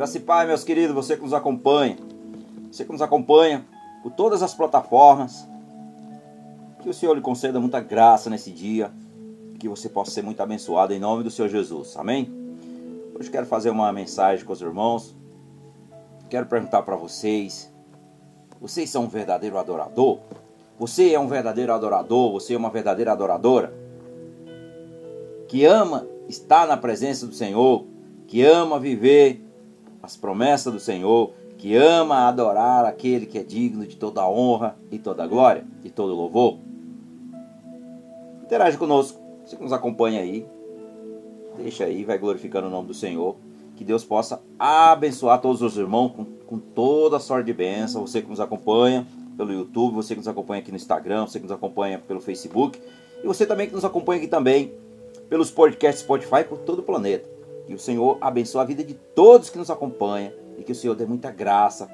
Graça e Pai, meus queridos, você que nos acompanha, você que nos acompanha por todas as plataformas, que o Senhor lhe conceda muita graça nesse dia, que você possa ser muito abençoado em nome do Senhor Jesus. Amém? Hoje quero fazer uma mensagem com os irmãos. Quero perguntar para vocês: vocês são um verdadeiro adorador? Você é um verdadeiro adorador? Você é uma verdadeira adoradora? Que ama estar na presença do Senhor, que ama viver as promessas do Senhor, que ama adorar aquele que é digno de toda honra e toda glória e todo louvor. Interage conosco, você que nos acompanha aí, deixa aí, vai glorificando o nome do Senhor. Que Deus possa abençoar todos os irmãos com, com toda a sorte de bênção. Você que nos acompanha pelo YouTube, você que nos acompanha aqui no Instagram, você que nos acompanha pelo Facebook e você também que nos acompanha aqui também pelos podcasts Spotify por todo o planeta. Que o Senhor abençoe a vida de todos que nos acompanham e que o Senhor dê muita graça,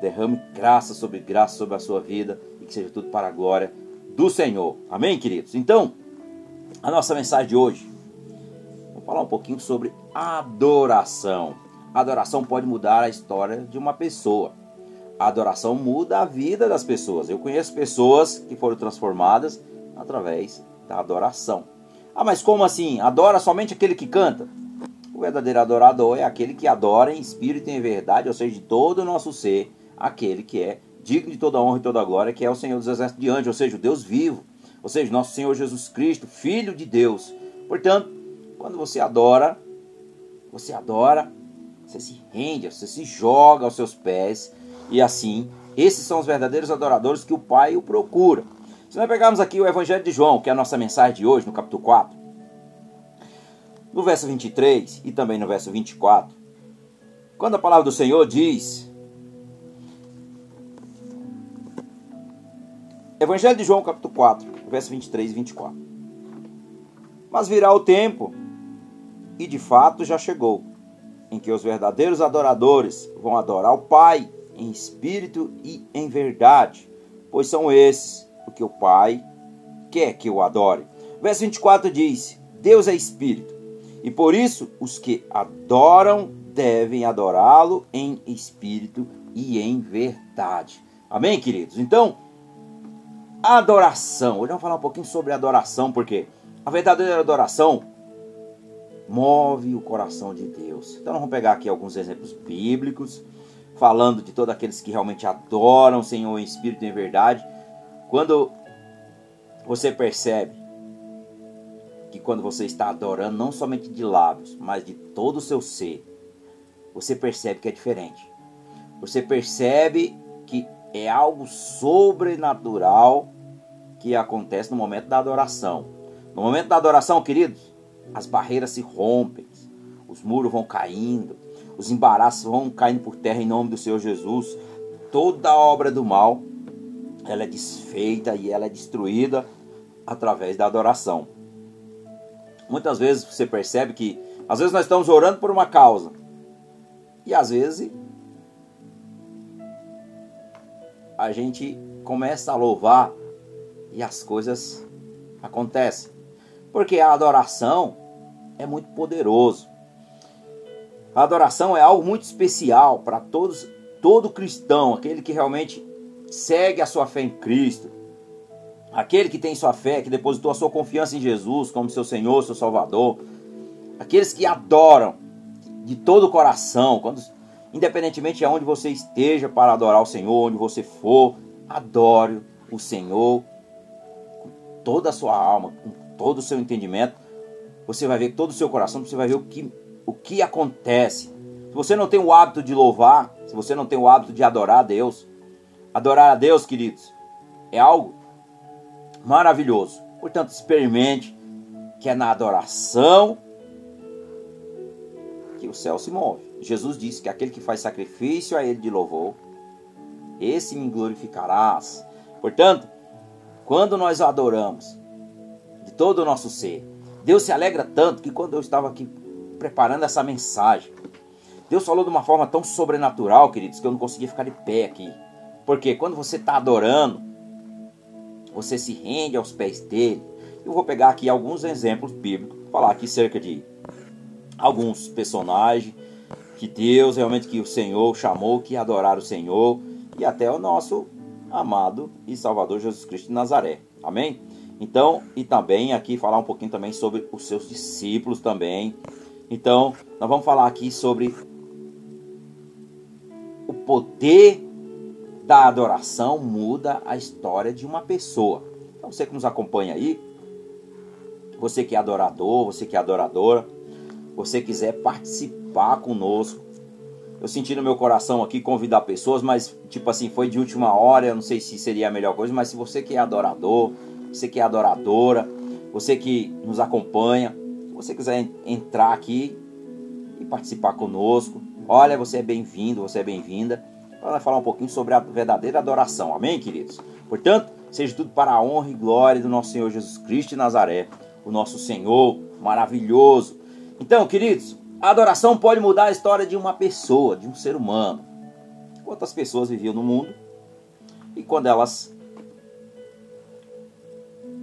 derrame graça sobre graça sobre a sua vida e que seja tudo para a glória do Senhor. Amém, queridos? Então, a nossa mensagem de hoje, vamos falar um pouquinho sobre adoração. Adoração pode mudar a história de uma pessoa. Adoração muda a vida das pessoas. Eu conheço pessoas que foram transformadas através da adoração. Ah, mas como assim? Adora somente aquele que canta? O verdadeiro adorador é aquele que adora em espírito e em verdade, ou seja, de todo o nosso ser, aquele que é digno de toda honra e toda glória, que é o Senhor dos exércitos de anjos, ou seja, o Deus vivo, ou seja, nosso Senhor Jesus Cristo, Filho de Deus. Portanto, quando você adora, você adora, você se rende, você se joga aos seus pés, e assim, esses são os verdadeiros adoradores que o Pai o procura. Se nós pegarmos aqui o Evangelho de João, que é a nossa mensagem de hoje, no capítulo 4, no verso 23 e também no verso 24, quando a palavra do Senhor diz: Evangelho de João, capítulo 4, verso 23 e 24. Mas virá o tempo, e de fato já chegou, em que os verdadeiros adoradores vão adorar o Pai em espírito e em verdade, pois são esses o que o Pai quer que o adore. Verso 24 diz: Deus é espírito e por isso, os que adoram devem adorá-lo em espírito e em verdade. Amém, queridos? Então, adoração. Hoje vamos falar um pouquinho sobre adoração, porque a verdadeira adoração move o coração de Deus. Então, vamos pegar aqui alguns exemplos bíblicos, falando de todos aqueles que realmente adoram o Senhor em espírito e em verdade. Quando você percebe que quando você está adorando, não somente de lábios, mas de todo o seu ser, você percebe que é diferente. Você percebe que é algo sobrenatural que acontece no momento da adoração. No momento da adoração, queridos, as barreiras se rompem, os muros vão caindo, os embaraços vão caindo por terra em nome do Senhor Jesus. Toda a obra do mal, ela é desfeita e ela é destruída através da adoração. Muitas vezes você percebe que às vezes nós estamos orando por uma causa e às vezes a gente começa a louvar e as coisas acontecem. Porque a adoração é muito poderoso. A adoração é algo muito especial para todos, todo cristão, aquele que realmente segue a sua fé em Cristo, aquele que tem sua fé, que depositou a sua confiança em Jesus como seu Senhor, seu Salvador, aqueles que adoram de todo o coração, quando, independentemente de onde você esteja para adorar o Senhor, onde você for, adore o Senhor com toda a sua alma, com todo o seu entendimento. Você vai ver todo o seu coração, você vai ver o que, o que acontece. Se você não tem o hábito de louvar, se você não tem o hábito de adorar a Deus, adorar a Deus, queridos, é algo maravilhoso. Portanto, experimente que é na adoração que o céu se move. Jesus disse que aquele que faz sacrifício a ele de louvor, esse me glorificarás. Portanto, quando nós adoramos de todo o nosso ser, Deus se alegra tanto que quando eu estava aqui preparando essa mensagem, Deus falou de uma forma tão sobrenatural, queridos, que eu não conseguia ficar de pé aqui. Porque quando você está adorando, você se rende aos pés dele. Eu vou pegar aqui alguns exemplos bíblicos, falar aqui cerca de alguns personagens que Deus realmente que o Senhor chamou que adorar o Senhor e até o nosso amado e Salvador Jesus Cristo de Nazaré. Amém? Então, e também aqui falar um pouquinho também sobre os seus discípulos também. Então, nós vamos falar aqui sobre o poder da adoração muda a história de uma pessoa. Então, você que nos acompanha aí, você que é adorador, você que é adoradora, você quiser participar conosco. Eu senti no meu coração aqui convidar pessoas, mas tipo assim, foi de última hora, eu não sei se seria a melhor coisa, mas se você que é adorador, você que é adoradora, você que nos acompanha, se você quiser entrar aqui e participar conosco, olha, você é bem-vindo, você é bem-vinda. Para falar um pouquinho sobre a verdadeira adoração, amém, queridos? Portanto, seja tudo para a honra e glória do nosso Senhor Jesus Cristo de Nazaré, o nosso Senhor maravilhoso. Então, queridos, a adoração pode mudar a história de uma pessoa, de um ser humano. Quantas pessoas viviam no mundo e quando elas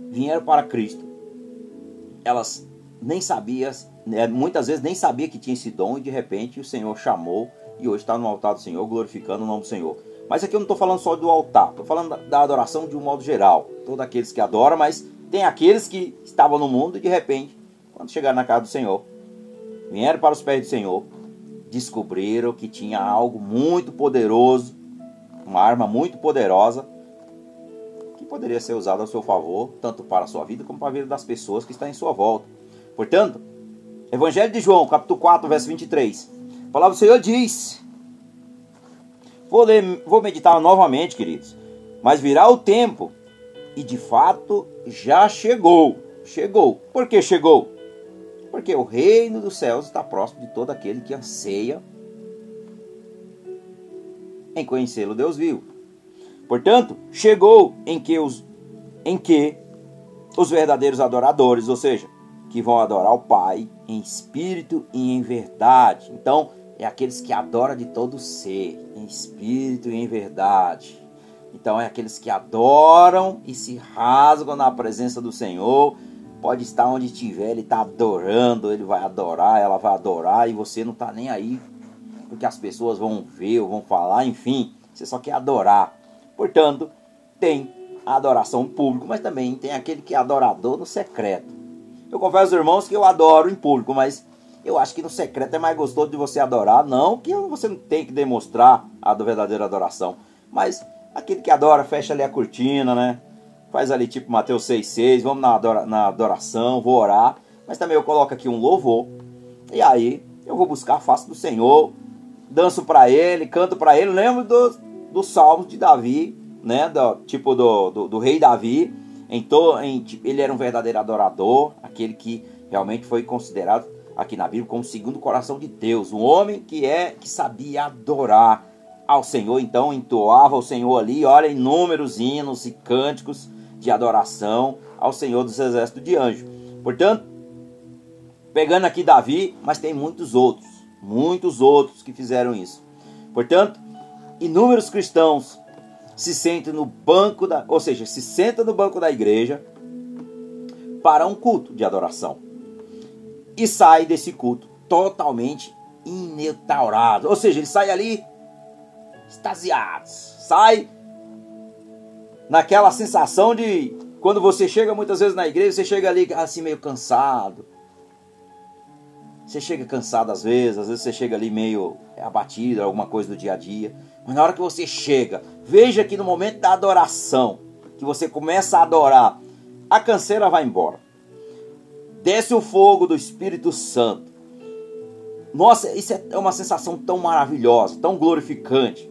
vieram para Cristo, elas nem sabiam, né, muitas vezes nem sabia que tinha esse dom e de repente o Senhor chamou e hoje está no altar do Senhor glorificando o nome do Senhor. Mas aqui eu não estou falando só do altar, estou falando da adoração de um modo geral. Todos aqueles que adoram, mas tem aqueles que estavam no mundo e de repente, quando chegaram na casa do Senhor, vieram para os pés do Senhor, descobriram que tinha algo muito poderoso, uma arma muito poderosa poderia ser usado a seu favor, tanto para a sua vida como para a vida das pessoas que estão em sua volta. Portanto, Evangelho de João, capítulo 4, verso 23. A palavra do Senhor diz: Vou, ler, vou meditar novamente, queridos. Mas virá o tempo, e de fato já chegou. Chegou. Por que chegou? Porque o reino dos céus está próximo de todo aquele que anseia em conhecê-lo, Deus viu. Portanto, chegou em que os em que os verdadeiros adoradores, ou seja, que vão adorar o Pai em espírito e em verdade. Então, é aqueles que adoram de todo ser, em espírito e em verdade. Então, é aqueles que adoram e se rasgam na presença do Senhor. Pode estar onde estiver, ele está adorando, ele vai adorar, ela vai adorar e você não está nem aí, porque as pessoas vão ver, vão falar, enfim, você só quer adorar. Portanto, tem a adoração pública, mas também tem aquele que é adorador no secreto. Eu confesso, irmãos, que eu adoro em público, mas eu acho que no secreto é mais gostoso de você adorar, não que você não tem que demonstrar a verdadeira adoração, mas aquele que adora, fecha ali a cortina, né? Faz ali tipo Mateus 6,6, vamos na, adora, na adoração, vou orar, mas também eu coloco aqui um louvor, e aí eu vou buscar a face do Senhor, danço para Ele, canto para Ele, lembro dos dos salmos de Davi, né? Do, tipo do, do, do rei Davi. Em, ele era um verdadeiro adorador, aquele que realmente foi considerado aqui na Bíblia como o segundo coração de Deus, um homem que é que sabia adorar ao Senhor, então entoava o Senhor ali, olha, inúmeros hinos e cânticos de adoração ao Senhor dos exércitos de anjos. Portanto, pegando aqui Davi, mas tem muitos outros, muitos outros que fizeram isso. Portanto, inúmeros cristãos se sentem no banco da, ou seja, se sentam no banco da igreja para um culto de adoração e sai desse culto totalmente inetaurado, ou seja, ele sai ali extasiado, sai naquela sensação de quando você chega muitas vezes na igreja, você chega ali assim meio cansado. Você chega cansado às vezes, às vezes você chega ali meio abatido, alguma coisa do dia a dia. Mas na hora que você chega, veja que no momento da adoração, que você começa a adorar, a canseira vai embora. Desce o fogo do Espírito Santo. Nossa, isso é uma sensação tão maravilhosa, tão glorificante,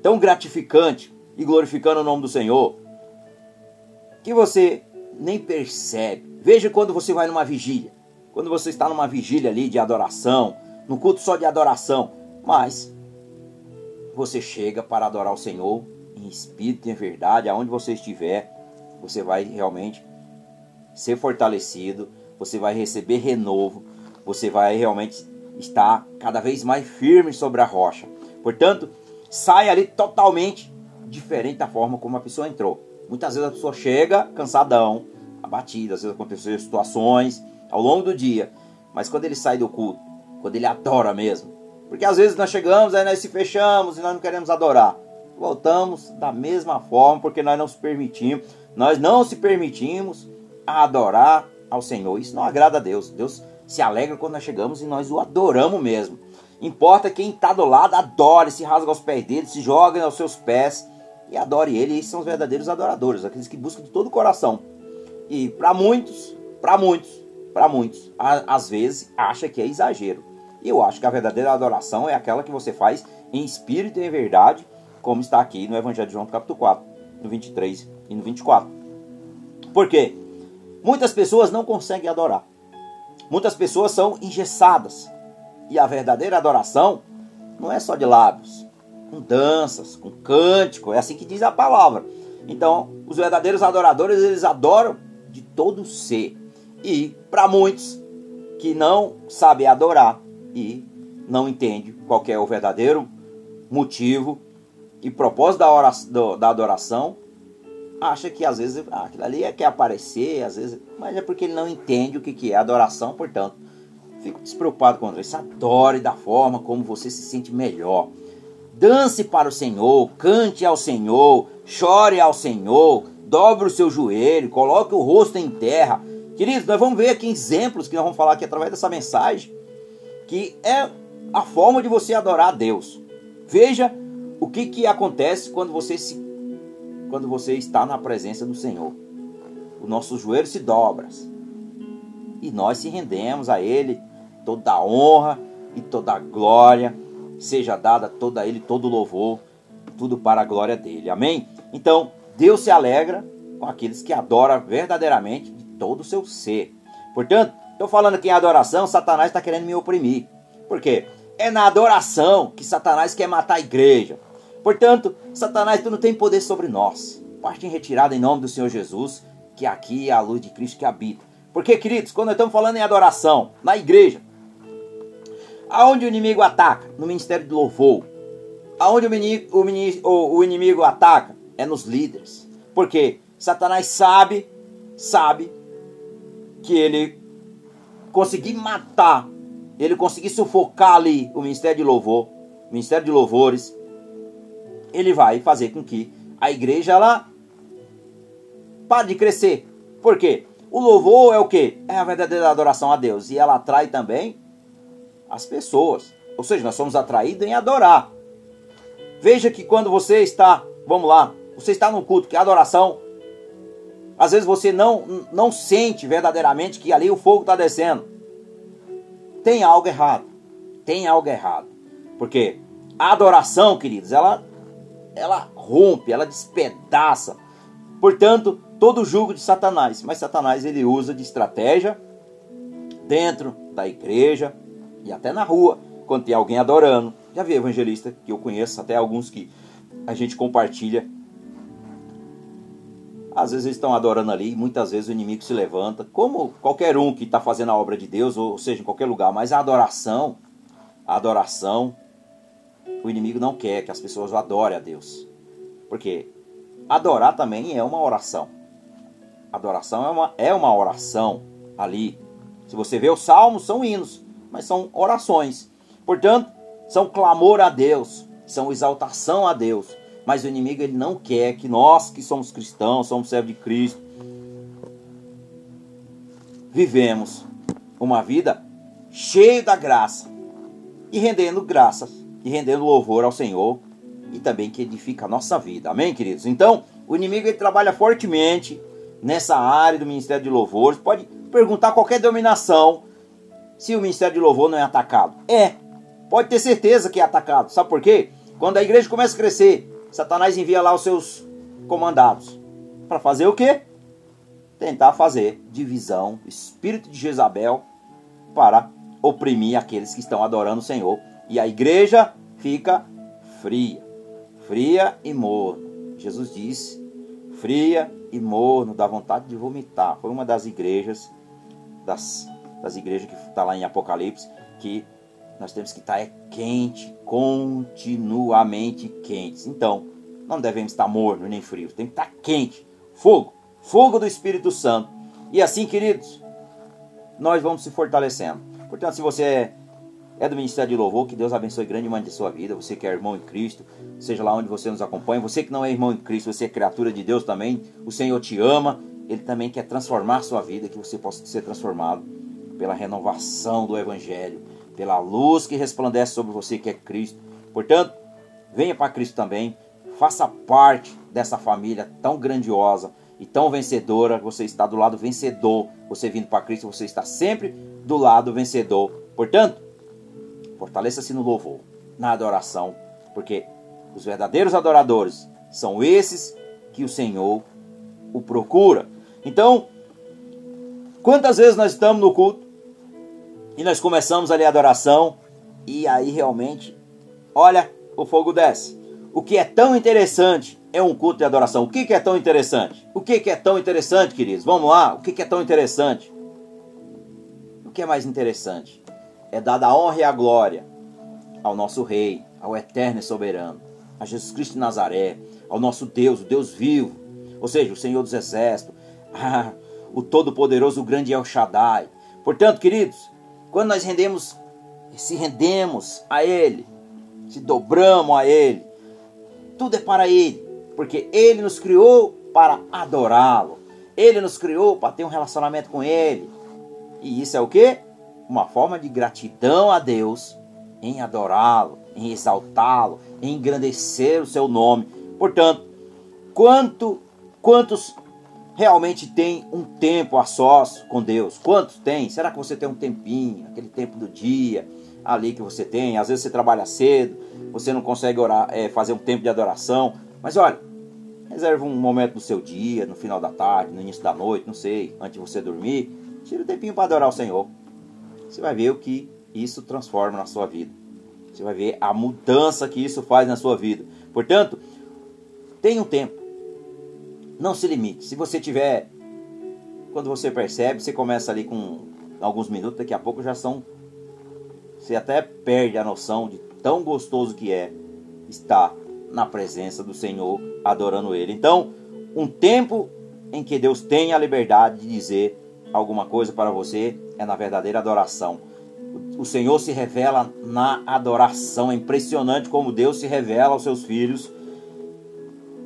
tão gratificante e glorificando o nome do Senhor, que você nem percebe. Veja quando você vai numa vigília, quando você está numa vigília ali de adoração, no culto só de adoração, mas você chega para adorar o Senhor em espírito e em verdade, aonde você estiver, você vai realmente ser fortalecido, você vai receber renovo, você vai realmente estar cada vez mais firme sobre a rocha. Portanto, sai ali totalmente diferente da forma como a pessoa entrou. Muitas vezes a pessoa chega cansadão, abatida, às vezes acontecem situações ao longo do dia, mas quando ele sai do culto, quando ele adora mesmo, Porque às vezes nós chegamos, aí nós se fechamos e nós não queremos adorar. Voltamos da mesma forma, porque nós não se permitimos, nós não se permitimos adorar ao Senhor. Isso não agrada a Deus. Deus se alegra quando nós chegamos e nós o adoramos mesmo. Importa quem está do lado, adore, se rasga aos pés dele, se joga aos seus pés e adore ele. Esses são os verdadeiros adoradores, aqueles que buscam de todo o coração. E para muitos, para muitos, para muitos, às vezes acha que é exagero. E eu acho que a verdadeira adoração é aquela que você faz em espírito e em verdade, como está aqui no Evangelho de João, capítulo 4, no 23 e no 24. Por quê? Muitas pessoas não conseguem adorar. Muitas pessoas são engessadas. E a verdadeira adoração não é só de lábios, com danças, com cântico, é assim que diz a palavra. Então, os verdadeiros adoradores, eles adoram de todo o ser. E para muitos que não sabem adorar e não entendem qual é o verdadeiro motivo e propósito da, oração, da adoração, acha que às vezes ah, aquilo ali é quer aparecer, às vezes, mas é porque ele não entende o que, que é adoração, portanto, fico despreocupado com isso. Adore da forma como você se sente melhor. Dance para o Senhor, cante ao Senhor, chore ao Senhor, dobre o seu joelho, coloque o rosto em terra. Queridos, nós vamos ver aqui exemplos que nós vamos falar aqui através dessa mensagem, que é a forma de você adorar a Deus. Veja o que, que acontece quando você se quando você está na presença do Senhor. O nosso joelho se dobra e nós se rendemos a Ele. Toda a honra e toda a glória seja dada a toda Ele, todo o louvor, tudo para a glória dele. Amém? Então, Deus se alegra com aqueles que adoram verdadeiramente de todo o seu ser. Portanto, estou falando aqui em adoração, Satanás está querendo me oprimir. Por quê? É na adoração que Satanás quer matar a igreja. Portanto, Satanás, tu não tem poder sobre nós. Parte em retirada em nome do Senhor Jesus, que aqui é a luz de Cristo que habita. Porque, queridos, quando estamos falando em adoração, na igreja, aonde o inimigo ataca? No ministério de louvor. Aonde o inimigo, o, o ataca? É nos líderes. Porque Satanás sabe, sabe que ele conseguir matar, ele conseguir sufocar ali o ministério de louvor, ministério de louvores, ele vai fazer com que a igreja ela pare de crescer. Por quê? O louvor é o que? É a verdadeira adoração a Deus. E ela atrai também as pessoas. Ou seja, nós somos atraídos em adorar. Veja que quando você está, vamos lá, você está num culto que é adoração, às vezes você não, não sente verdadeiramente que ali o fogo está descendo. Tem algo errado. Tem algo errado. Porque a adoração, queridos, ela ela rompe, ela despedaça. Portanto, todo o jugo de Satanás. Mas Satanás ele usa de estratégia dentro da igreja e até na rua, quando tem alguém adorando. Já vi evangelista que eu conheço, até alguns que a gente compartilha. Às vezes eles estão adorando ali e muitas vezes o inimigo se levanta, como qualquer um que está fazendo a obra de Deus, ou seja, em qualquer lugar. Mas a adoração, a adoração o inimigo não quer que as pessoas adorem a Deus. Porque adorar também é uma oração. Adoração é uma, é uma oração ali. Se você vê os salmos, são hinos, mas são orações. Portanto, são clamor a Deus, são exaltação a Deus. Mas o inimigo ele não quer que nós que somos cristãos, somos servos de Cristo, vivemos uma vida cheia da graça e rendendo graças e rendendo louvor ao Senhor e também que edifica a nossa vida. Amém, queridos? Então, o inimigo ele trabalha fortemente nessa área do ministério de louvores. Pode perguntar qualquer dominação se o ministério de louvor não é atacado. É, pode ter certeza que é atacado. Sabe por quê? Quando a igreja começa a crescer, Satanás envia lá os seus comandados. Para fazer o quê? Tentar fazer divisão, espírito de Jezabel, para oprimir aqueles que estão adorando o Senhor e a igreja fica fria, fria e morno. Jesus disse: fria e morno, dá vontade de vomitar. Foi uma das igrejas, das, das igrejas que está lá em Apocalipse, que nós temos que estar é quente, continuamente quentes. Então, não devemos estar morno nem frio, tem que estar quente, fogo, fogo do Espírito Santo. E assim, queridos, nós vamos se fortalecendo. Portanto, se você é do Ministério de Louvor. Que Deus abençoe grandemente a sua vida. Você que é irmão em Cristo, seja lá onde você nos acompanha. Você que não é irmão em Cristo, você é criatura de Deus também. O Senhor te ama. Ele também quer transformar a sua vida, que você possa ser transformado pela renovação do Evangelho, pela luz que resplandece sobre você, que é Cristo. Portanto, venha para Cristo também. Faça parte dessa família tão grandiosa e tão vencedora. Você está do lado vencedor. Você vindo para Cristo, você está sempre do lado vencedor. Portanto, fortaleça-se no louvor, na adoração, porque os verdadeiros adoradores são esses que o Senhor o procura. Então, quantas vezes nós estamos no culto e nós começamos ali a adoração e aí realmente, olha, o fogo desce. O que é tão interessante é um culto de adoração. O que, é tão interessante? O que, é tão interessante, queridos? Vamos lá, o que, é tão interessante? O que é mais interessante? É dar a honra e a glória ao nosso Rei, ao eterno e soberano, a Jesus Cristo de Nazaré, ao nosso Deus, o Deus vivo, ou seja, o Senhor dos Exércitos, ah, o Todo-Poderoso, o grande El Shaddai. Portanto, queridos, quando nós rendemos, se rendemos a Ele, se dobramos a Ele, tudo é para Ele, porque Ele nos criou para adorá-lo. Ele nos criou para ter um relacionamento com Ele. E isso é o que? Uma forma de gratidão a Deus em adorá-lo, em exaltá-lo, em engrandecer o seu nome. Portanto, quanto, quantos realmente tem um tempo a sós com Deus? Quantos tem? Será que você tem um tempinho, aquele tempo do dia ali que você tem? Às vezes você trabalha cedo, você não consegue orar, é, fazer um tempo de adoração. Mas olha, reserva um momento no seu dia, no final da tarde, no início da noite, não sei, antes de você dormir. Tira um tempinho para adorar o Senhor. Você vai ver o que isso transforma na sua vida. Você vai ver a mudança que isso faz na sua vida. Portanto, tenha um tempo não se limite. Se você tiver, quando você percebe, você começa ali com alguns minutos, daqui a pouco já são. Você até perde a noção de tão gostoso que é estar na presença do Senhor, adorando Ele. Então, um tempo em que Deus tem a liberdade de dizer alguma coisa para você é na verdadeira adoração. O Senhor se revela na adoração. É impressionante como Deus se revela aos seus filhos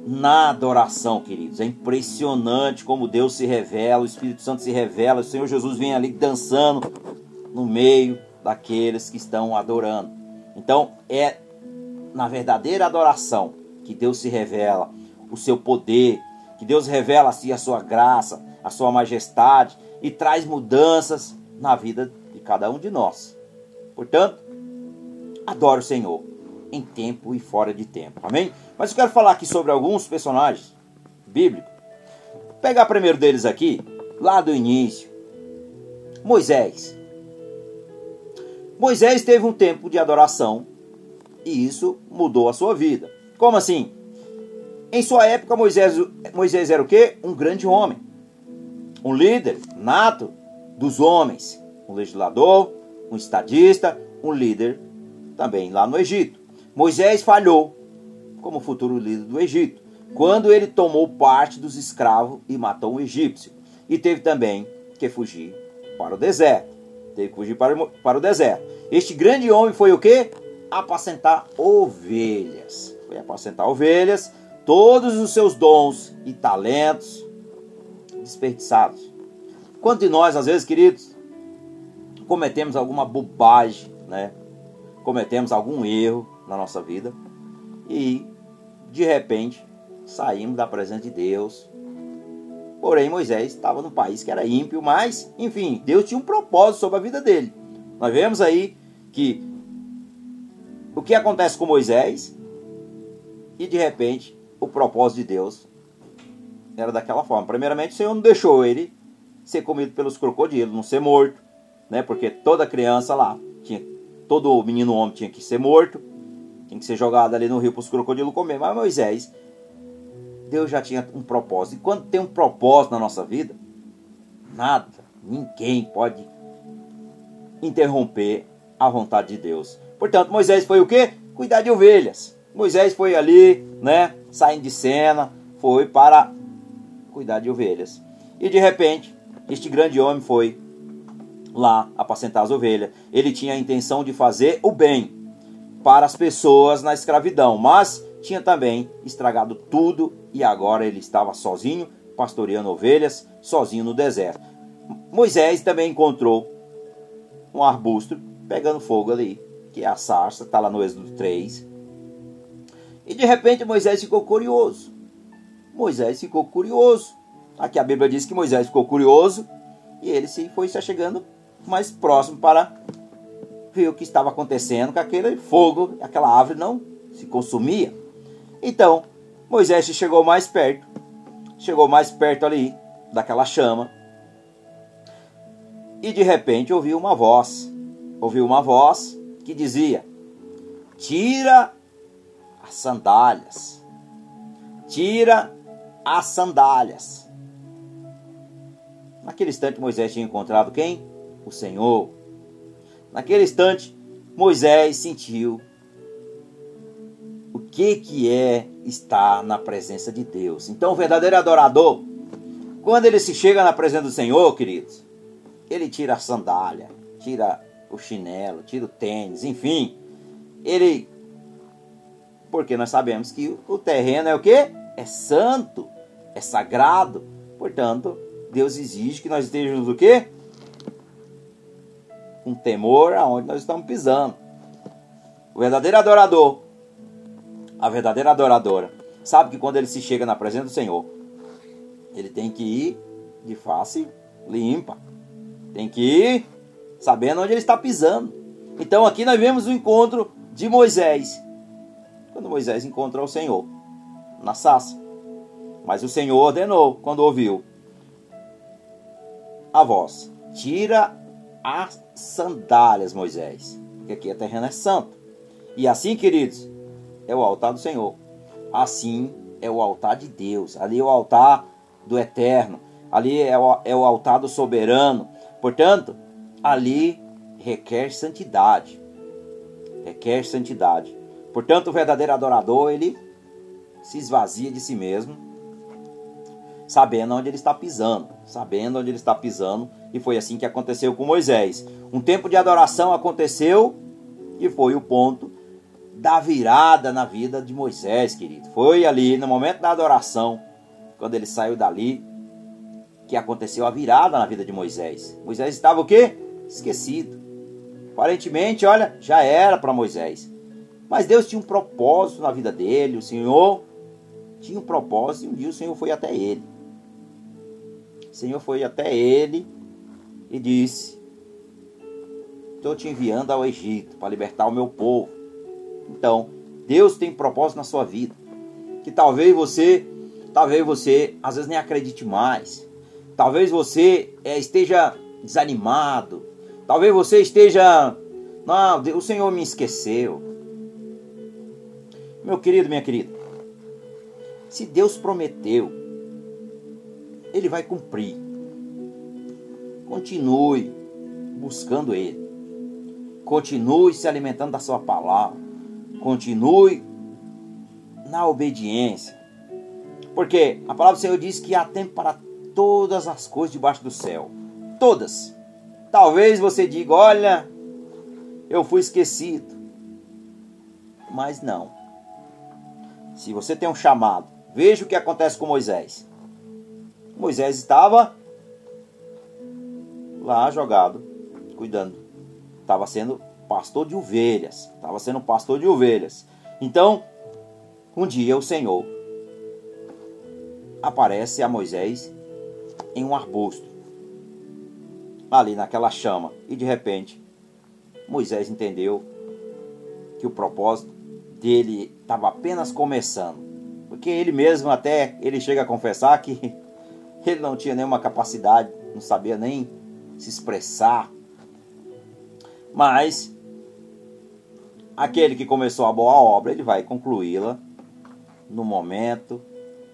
na adoração, queridos. É impressionante como Deus se revela, o Espírito Santo se revela, o Senhor Jesus vem ali dançando no meio daqueles que estão adorando. Então, é na verdadeira adoração que Deus se revela o seu poder, que Deus revela assim a sua graça, a sua majestade e traz mudanças na vida de cada um de nós. Portanto, adore o Senhor em tempo e fora de tempo. Amém? Mas eu quero falar aqui sobre alguns personagens bíblicos. Vou pegar primeiro deles aqui, lá do início. Moisés. Moisés teve um tempo de adoração e isso mudou a sua vida. Como assim? Em sua época, Moisés, Moisés era o quê? Um grande homem. Um líder nato dos homens. Um legislador, um estadista, um líder também lá no Egito. Moisés falhou como futuro líder do Egito, quando ele tomou parte dos escravos e matou um egípcio. E teve também que fugir para o deserto. Teve que fugir para, para o deserto. Este grande homem foi o que? Apacentar ovelhas. Foi apacentar ovelhas, todos os seus dons e talentos desperdiçados. Quanto de nós, às vezes, queridos, cometemos alguma bobagem, né? Cometemos algum erro na nossa vida e de repente saímos da presença de Deus. Porém, Moisés estava num país que era ímpio, mas, enfim, Deus tinha um propósito sobre a vida dele. Nós vemos aí que o que acontece com Moisés e de repente o propósito de Deus era daquela forma. Primeiramente, o Senhor não deixou ele ser comido pelos crocodilos, não ser morto, né? Porque toda criança lá tinha, todo menino homem tinha que ser morto. Tinha que ser jogado ali no rio para os crocodilos comer. Mas Moisés, Deus já tinha um propósito. E quando tem um propósito na nossa vida, nada, ninguém pode interromper a vontade de Deus. Portanto, Moisés foi o quê? Cuidar de ovelhas. Moisés foi ali, né, saindo de cena, foi para cuidar de ovelhas. E de repente, este grande homem foi lá apacentar as ovelhas. Ele tinha a intenção de fazer o bem para as pessoas na escravidão, mas tinha também estragado tudo e agora ele estava sozinho, pastoreando ovelhas, sozinho no deserto. Moisés também encontrou um arbusto pegando fogo ali, que é a sarça, está lá no Êxodo 3. E de repente Moisés ficou curioso. Moisés ficou curioso. Aqui a Bíblia diz que Moisés ficou curioso e ele se foi se chegando mais próximo para ver o que estava acontecendo com aquele fogo, aquela árvore não se consumia. Então, Moisés chegou mais perto, chegou mais perto ali daquela chama, e de repente ouviu uma voz, ouviu uma voz que dizia: Tira as sandálias, tira as sandálias. Naquele instante Moisés tinha encontrado quem? O Senhor. Naquele instante Moisés sentiu o que que é estar na presença de Deus. Então o verdadeiro adorador, quando ele se chega na presença do Senhor, queridos, ele tira a sandália, tira o chinelo, tira o tênis, enfim, ele porque nós sabemos que o terreno é o que? É santo é sagrado. Portanto, Deus exige que nós estejamos o quê? Com temor aonde nós estamos pisando. O verdadeiro adorador, a verdadeira adoradora, sabe que quando ele se chega na presença do Senhor, ele tem que ir de face limpa. Tem que ir sabendo onde ele está pisando. Então aqui nós vemos o encontro de Moisés. Quando Moisés encontra o Senhor na sassa. Mas o Senhor ordenou quando ouviu a voz: Tira as sandálias, Moisés, porque aqui a terreno é santo. E assim, queridos, é o altar do Senhor. Assim é o altar de Deus. Ali é o altar do eterno. Ali é o, é o altar do soberano. Portanto, ali requer santidade. Requer santidade. Portanto, o verdadeiro adorador, ele se esvazia de si mesmo sabendo onde ele está pisando, sabendo onde ele está pisando, e foi assim que aconteceu com Moisés. Um tempo de adoração aconteceu e foi o ponto da virada na vida de Moisés, querido. Foi ali no momento da adoração, quando ele saiu dali, que aconteceu a virada na vida de Moisés. Moisés estava o quê? Esquecido. Aparentemente, olha, já era para Moisés. Mas Deus tinha um propósito na vida dele, o Senhor tinha um propósito e um dia o Senhor foi até ele. Senhor foi até ele e disse: Estou te enviando ao Egito para libertar o meu povo. Então, Deus tem propósito na sua vida. Que talvez você, talvez você às vezes nem acredite mais. Talvez você é, esteja desanimado. Talvez você esteja, não, o Senhor me esqueceu. Meu querido, minha querida, se Deus prometeu ele vai cumprir. Continue buscando Ele. Continue se alimentando da Sua palavra. Continue na obediência. Porque a palavra do Senhor diz que há tempo para todas as coisas debaixo do céu. Todas. Talvez você diga: Olha, eu fui esquecido. Mas não. Se você tem um chamado, veja o que acontece com Moisés. Moisés estava lá jogado, cuidando. Estava sendo pastor de ovelhas. Estava sendo pastor de ovelhas. Então, um dia o Senhor aparece a Moisés em um arbusto, ali naquela chama, e de repente Moisés entendeu que o propósito dele estava apenas começando, porque ele mesmo até ele chega a confessar que ele não tinha nenhuma capacidade, não sabia nem se expressar. Mas aquele que começou a boa obra, ele vai concluí-la no momento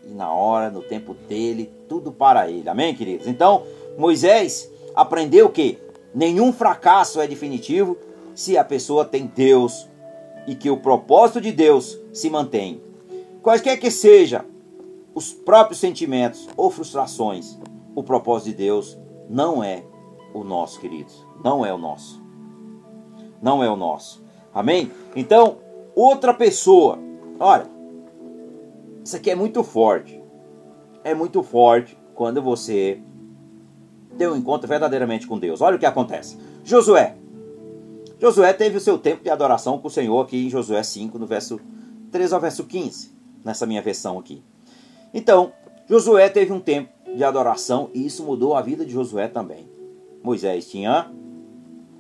e na hora, no tempo dele, tudo para ele. Amém, queridos? Então, Moisés aprendeu que nenhum fracasso é definitivo se a pessoa tem Deus e que o propósito de Deus se mantém. Quaisquer que seja os próprios sentimentos ou frustrações, o propósito de Deus não é o nosso, queridos. Não é o nosso. Não é o nosso. Amém? Então, outra pessoa. Olha, isso aqui é muito forte. É muito forte quando você tem um encontro verdadeiramente com Deus. Olha o que acontece. Josué. Josué teve o seu tempo de adoração com o Senhor aqui em Josué 5, no verso 13 ao verso 15, nessa minha versão aqui. Então, Josué teve um tempo de adoração e isso mudou a vida de Josué também. Moisés tinha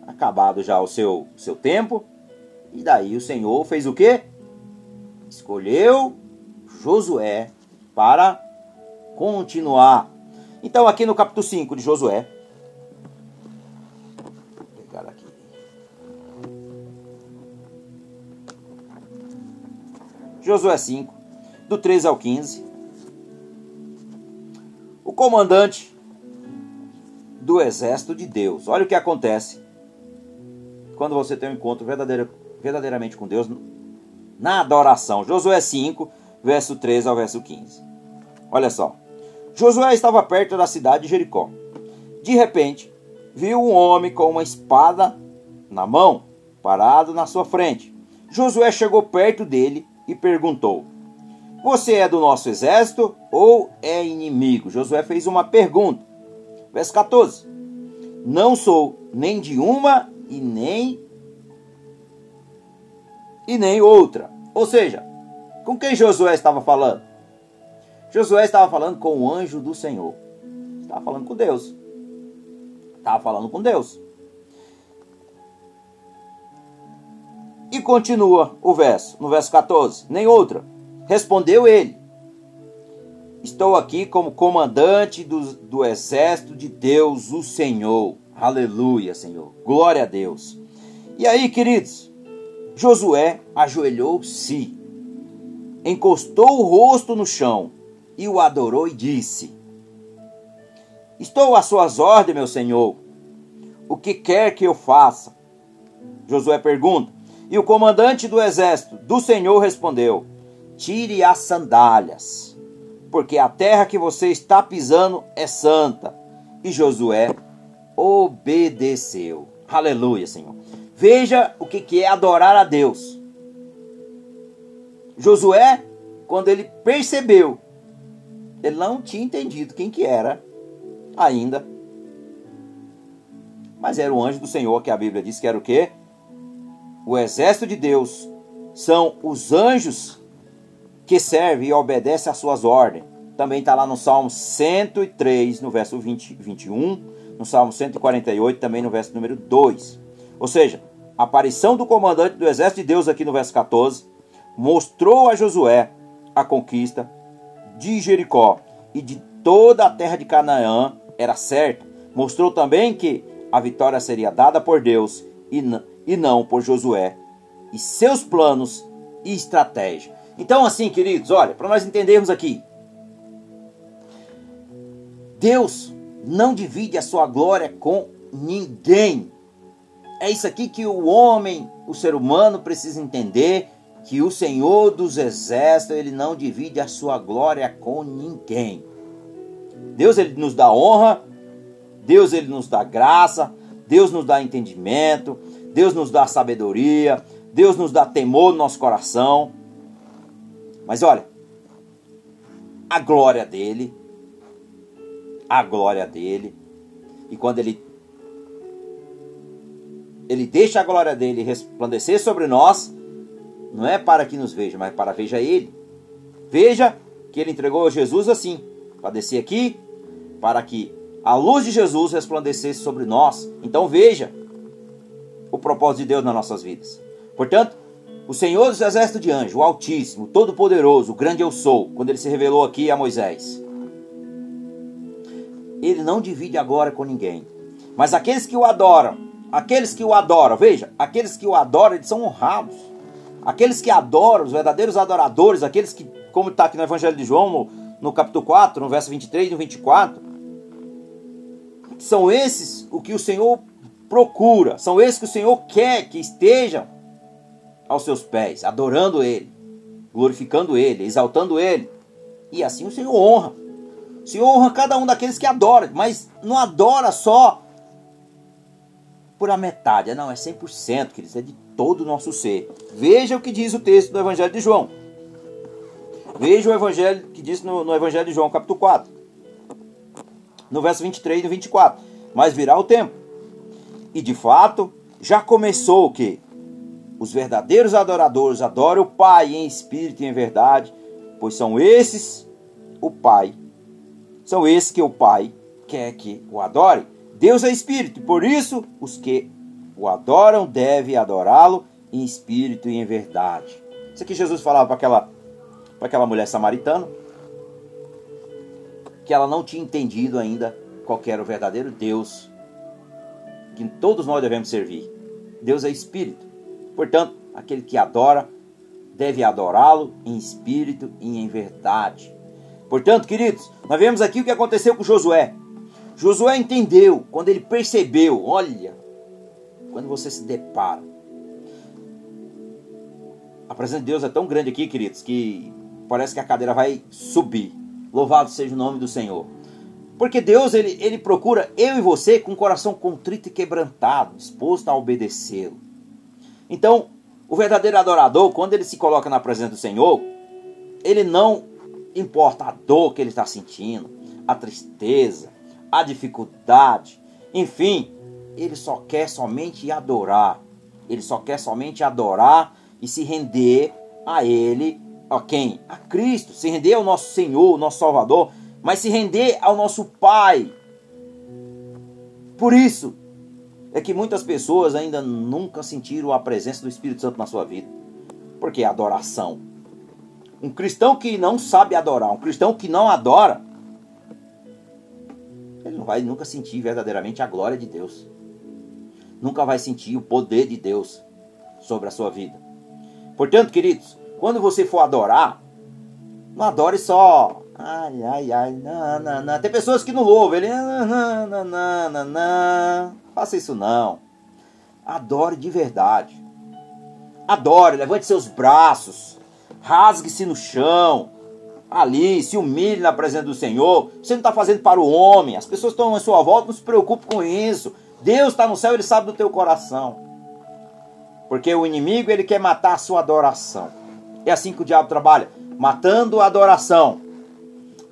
acabado já o seu, seu tempo e daí o Senhor fez o que? Escolheu Josué para continuar. Então aqui no capítulo 5 de Josué, pegar aqui. Josué 5, do 13 ao 15 comandante do exército de Deus. Olha o que acontece quando você tem um encontro verdadeiro, verdadeiramente com Deus na adoração. Josué 5, verso 13 ao verso 15. Olha só. Josué estava perto da cidade de Jericó. De repente, viu um homem com uma espada na mão, parado na sua frente. Josué chegou perto dele e perguntou: você é do nosso exército ou é inimigo? Josué fez uma pergunta. Verso 14. Não sou nem de uma e nem e nem outra. Ou seja, com quem Josué estava falando? Josué estava falando com o anjo do Senhor. Estava falando com Deus. Estava falando com Deus. E continua o verso, no verso 14. Nem outra. Respondeu ele: Estou aqui como comandante do, do exército de Deus, o Senhor. Aleluia, Senhor. Glória a Deus. E aí, queridos, Josué ajoelhou-se, encostou o rosto no chão e o adorou e disse: Estou às suas ordens, meu senhor. O que quer que eu faça? Josué pergunta. E o comandante do exército do Senhor respondeu: tire as sandálias, porque a terra que você está pisando é santa. E Josué obedeceu. Aleluia, Senhor. Veja o que é adorar a Deus. Josué, quando ele percebeu, ele não tinha entendido quem que era ainda. Mas era o anjo do Senhor que a Bíblia diz que era o quê? O exército de Deus são os anjos que serve e obedece às suas ordens. Também está lá no Salmo 103, no verso 20, 21, no Salmo 148, também no verso número 2. Ou seja, a aparição do comandante do exército de Deus aqui no verso 14 mostrou a Josué a conquista de Jericó e de toda a terra de Canaã era certa. Mostrou também que a vitória seria dada por Deus e não por Josué e seus planos e estratégia. Então, assim, queridos, olha, para nós entendermos aqui, Deus não divide a sua glória com ninguém. É isso aqui que o homem, o ser humano precisa entender, que o Senhor dos exércitos, ele não divide a sua glória com ninguém. Deus ele nos dá honra, Deus ele nos dá graça, Deus nos dá entendimento, Deus nos dá sabedoria, Deus nos dá temor no nosso coração. Mas olha, a glória dele, a glória dele, e quando ele ele deixa a glória dele resplandecer sobre nós, não é para que nos veja, mas para veja ele. Veja que ele entregou Jesus assim, para descer aqui, para que a luz de Jesus resplandecesse sobre nós. Então veja o propósito de Deus nas nossas vidas. Portanto, o Senhor dos exércitos de anjos, o Altíssimo, Todo-Poderoso, o Grande Eu Sou, quando ele se revelou aqui a Moisés, ele não divide agora com ninguém. Mas aqueles que o adoram, aqueles que o adoram, veja, aqueles que o adoram, eles são honrados. Aqueles que adoram, os verdadeiros adoradores, aqueles que, como está aqui no Evangelho de João, no, no capítulo 4, no verso 23 e no 24, são esses o que o Senhor procura, são esses que o Senhor quer que estejam aos seus pés, adorando Ele, glorificando Ele, exaltando Ele. E assim o Senhor honra. O Senhor honra cada um daqueles que adoram, mas não adora só por a metade. Não, é 100%, queridos, é de todo o nosso ser. Veja o que diz o texto do Evangelho de João. Veja o Evangelho que diz no, no Evangelho de João, capítulo 4. No verso 23 e 24. Mas virá o tempo. E de fato, já começou o que? Os verdadeiros adoradores adoram o Pai em espírito e em verdade, pois são esses o Pai. São esses que o Pai quer que o adore. Deus é espírito, por isso os que o adoram devem adorá-lo em espírito e em verdade. Isso aqui Jesus falava para aquela, para aquela mulher samaritana, que ela não tinha entendido ainda qual era o verdadeiro Deus que todos nós devemos servir. Deus é espírito. Portanto, aquele que adora deve adorá-lo em espírito e em verdade. Portanto, queridos, nós vemos aqui o que aconteceu com Josué. Josué entendeu quando ele percebeu, olha, quando você se depara. A presença de Deus é tão grande aqui, queridos, que parece que a cadeira vai subir. Louvado seja o nome do Senhor. Porque Deus, ele, ele procura eu e você com o coração contrito e quebrantado, disposto a obedecê-lo. Então, o verdadeiro adorador, quando ele se coloca na presença do Senhor, ele não importa a dor que ele está sentindo, a tristeza, a dificuldade. Enfim, ele só quer somente adorar. Ele só quer somente adorar e se render a ele, a quem? A Cristo, se render ao nosso Senhor, nosso Salvador, mas se render ao nosso Pai. Por isso é que muitas pessoas ainda nunca sentiram a presença do Espírito Santo na sua vida. Porque é adoração. Um cristão que não sabe adorar, um cristão que não adora, ele não vai nunca sentir verdadeiramente a glória de Deus. Nunca vai sentir o poder de Deus sobre a sua vida. Portanto, queridos, quando você for adorar, não adore só. Ai, ai, ai, não. Tem pessoas que não louvam, ele. Não. Faça isso não. Adore de verdade. Adore, levante seus braços. Rasgue-se no chão ali, se humilhe na presença do Senhor. Você não está fazendo para o homem. As pessoas estão à sua volta, não se preocupe com isso. Deus está no céu, Ele sabe do teu coração. Porque o inimigo, ele quer matar a sua adoração. É assim que o diabo trabalha. Matando a adoração.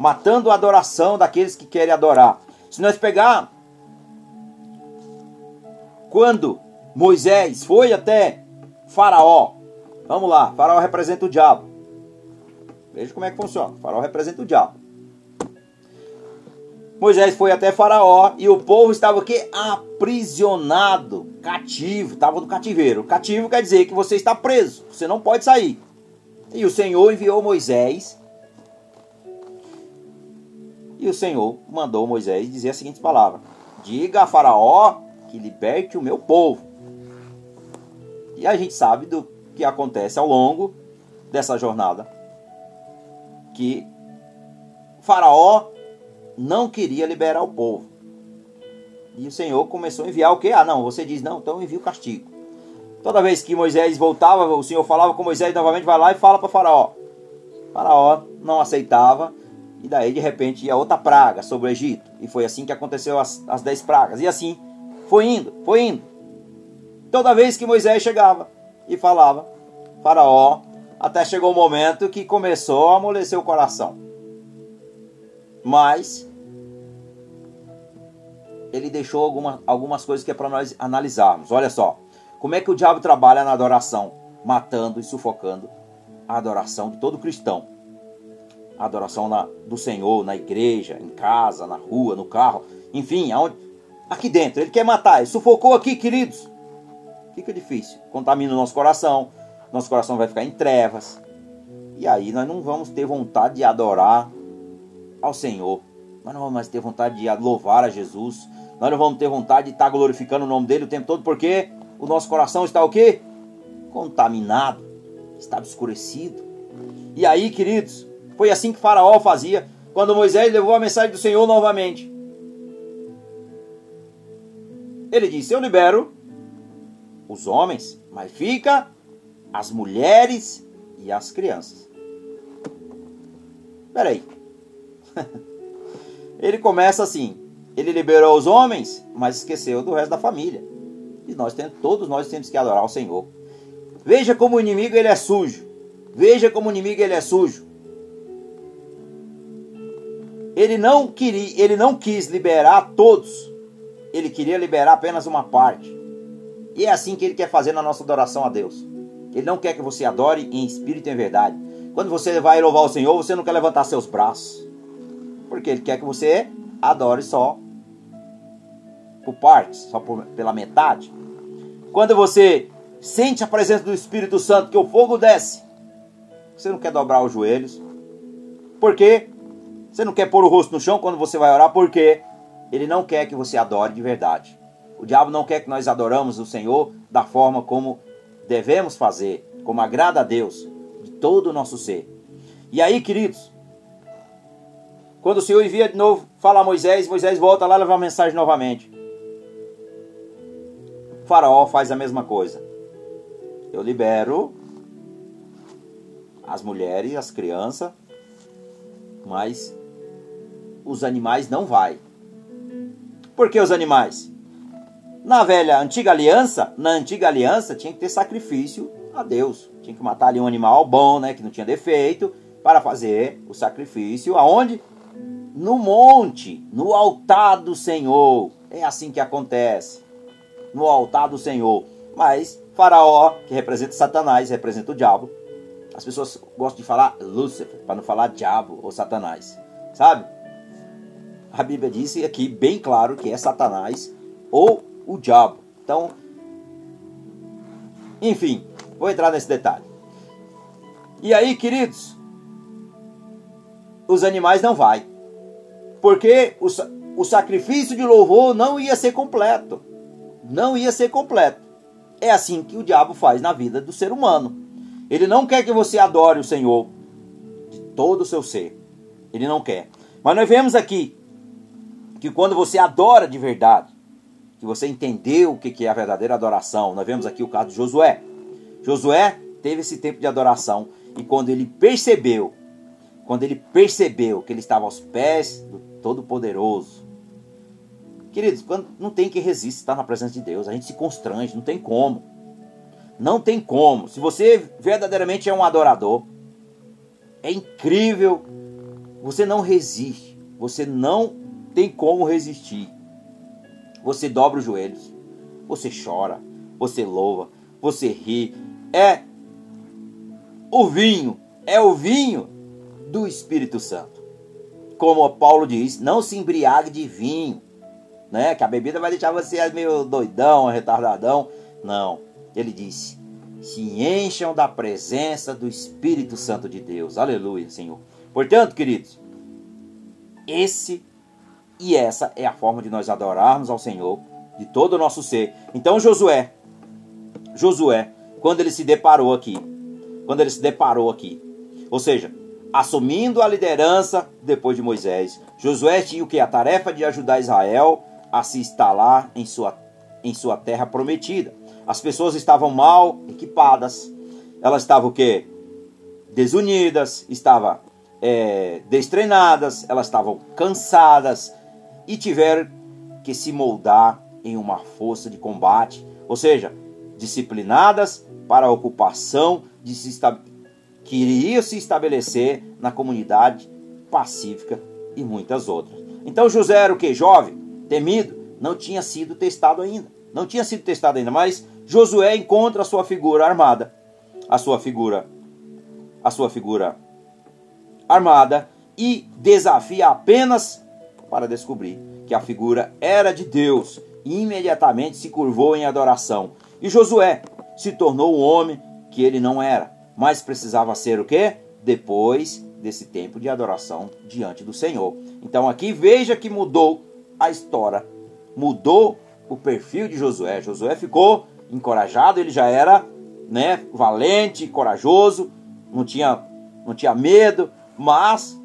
Matando a adoração daqueles que querem adorar. Se nós pegar... Quando Moisés foi até Faraó. Vamos lá, Faraó representa o diabo. Veja como é que funciona. Faraó representa o diabo. Moisés foi até Faraó e o povo estava aqui aprisionado, cativo, estava no cativeiro. Cativo quer dizer que você está preso, você não pode sair. E o Senhor enviou Moisés. E o Senhor mandou Moisés dizer as seguintes palavras: Diga a Faraó que liberte o meu povo. E a gente sabe do que acontece ao longo dessa jornada que Faraó não queria liberar o povo. E o Senhor começou a enviar o quê? Ah, não, você diz, não, então envia o castigo. Toda vez que Moisés voltava, o Senhor falava com Moisés novamente, vai lá e fala para Faraó. Faraó não aceitava, e daí de repente ia outra praga sobre o Egito. E foi assim que aconteceu as, as dez pragas. E assim foi indo, foi indo. Toda vez que Moisés chegava e falava, Faraó até chegou o um momento que começou a amolecer o coração. Mas ele deixou alguma, algumas coisas que é para nós analisarmos. Olha só, como é que o diabo trabalha na adoração, matando e sufocando a adoração de todo cristão. Adoração na, do Senhor, na igreja, em casa, na rua, no carro, enfim, aonde, aqui dentro. Ele quer matar, ele sufocou aqui, queridos. Fica difícil, contamina o nosso coração, nosso coração vai ficar em trevas. E aí nós não vamos ter vontade de adorar ao Senhor. Nós não vamos mais ter vontade de louvar a Jesus. Nós não vamos ter vontade de estar glorificando o nome dele o tempo todo, porque o nosso coração está o quê? Contaminado, está obscurecido. E aí, queridos, foi assim que Faraó fazia quando Moisés levou a mensagem do Senhor novamente. Ele disse: Eu libero os homens, mas fica as mulheres e as crianças. Peraí. Ele começa assim: ele liberou os homens, mas esqueceu do resto da família. E nós temos, todos nós temos que adorar o Senhor. Veja como o inimigo ele é sujo. Veja como o inimigo ele é sujo. Ele não queria, ele não quis liberar todos. Ele queria liberar apenas uma parte. E é assim que ele quer fazer na nossa adoração a Deus. Ele não quer que você adore em espírito e em verdade. Quando você vai louvar o Senhor, você não quer levantar seus braços. Porque ele quer que você adore só por partes, só por, pela metade. Quando você sente a presença do Espírito Santo, que o fogo desce, você não quer dobrar os joelhos. Por quê? Você não quer pôr o rosto no chão quando você vai orar, porque ele não quer que você adore de verdade. O diabo não quer que nós adoramos o Senhor da forma como devemos fazer, como agrada a Deus, de todo o nosso ser. E aí, queridos, quando o Senhor envia de novo, fala a Moisés, Moisés volta lá e leva a mensagem novamente. O faraó faz a mesma coisa. Eu libero as mulheres, as crianças, mas os animais não vai. Por que os animais? Na velha antiga aliança, na antiga aliança tinha que ter sacrifício a Deus. Tinha que matar ali um animal bom, né, que não tinha defeito, para fazer o sacrifício aonde? No monte, no altar do Senhor. É assim que acontece. No altar do Senhor. Mas Faraó, que representa Satanás, representa o diabo. As pessoas gostam de falar Lúcifer, para não falar diabo ou Satanás. Sabe? A Bíblia disse aqui bem claro que é Satanás ou o diabo. Então, enfim, vou entrar nesse detalhe. E aí, queridos, os animais não vai. Porque o, o sacrifício de louvor não ia ser completo. Não ia ser completo. É assim que o diabo faz na vida do ser humano. Ele não quer que você adore o Senhor de todo o seu ser. Ele não quer. Mas nós vemos aqui que quando você adora de verdade, que você entendeu o que é a verdadeira adoração. Nós vemos aqui o caso de Josué. Josué teve esse tempo de adoração e quando ele percebeu, quando ele percebeu que ele estava aos pés do Todo-Poderoso, queridos, quando não tem que resistir estar na presença de Deus, a gente se constrange, não tem como. Não tem como. Se você verdadeiramente é um adorador, é incrível, você não resiste, você não tem como resistir. Você dobra os joelhos, você chora, você louva, você ri. É o vinho, é o vinho do Espírito Santo. Como Paulo diz, não se embriague de vinho, né? Que a bebida vai deixar você meio doidão, retardadão. Não. Ele disse: se encham da presença do Espírito Santo de Deus. Aleluia, Senhor. Portanto, queridos, esse e essa é a forma de nós adorarmos ao Senhor de todo o nosso ser. Então Josué, Josué, quando ele se deparou aqui, quando ele se deparou aqui, ou seja, assumindo a liderança depois de Moisés, Josué tinha o que a tarefa de ajudar Israel a se instalar em sua em sua terra prometida. As pessoas estavam mal equipadas, elas estavam o que desunidas, estavam é, destreinadas, elas estavam cansadas, e tiveram que se moldar em uma força de combate, ou seja, disciplinadas para a ocupação de se que iria se estabelecer na comunidade pacífica e muitas outras. Então José era o que? Jovem, temido, não tinha sido testado ainda. Não tinha sido testado ainda, mas Josué encontra a sua figura armada, a sua figura, a sua figura armada e desafia apenas para descobrir que a figura era de Deus e imediatamente se curvou em adoração. E Josué se tornou um homem que ele não era, mas precisava ser o quê? Depois desse tempo de adoração diante do Senhor. Então aqui veja que mudou a história, mudou o perfil de Josué. Josué ficou encorajado, ele já era, né, valente, corajoso, não tinha não tinha medo, mas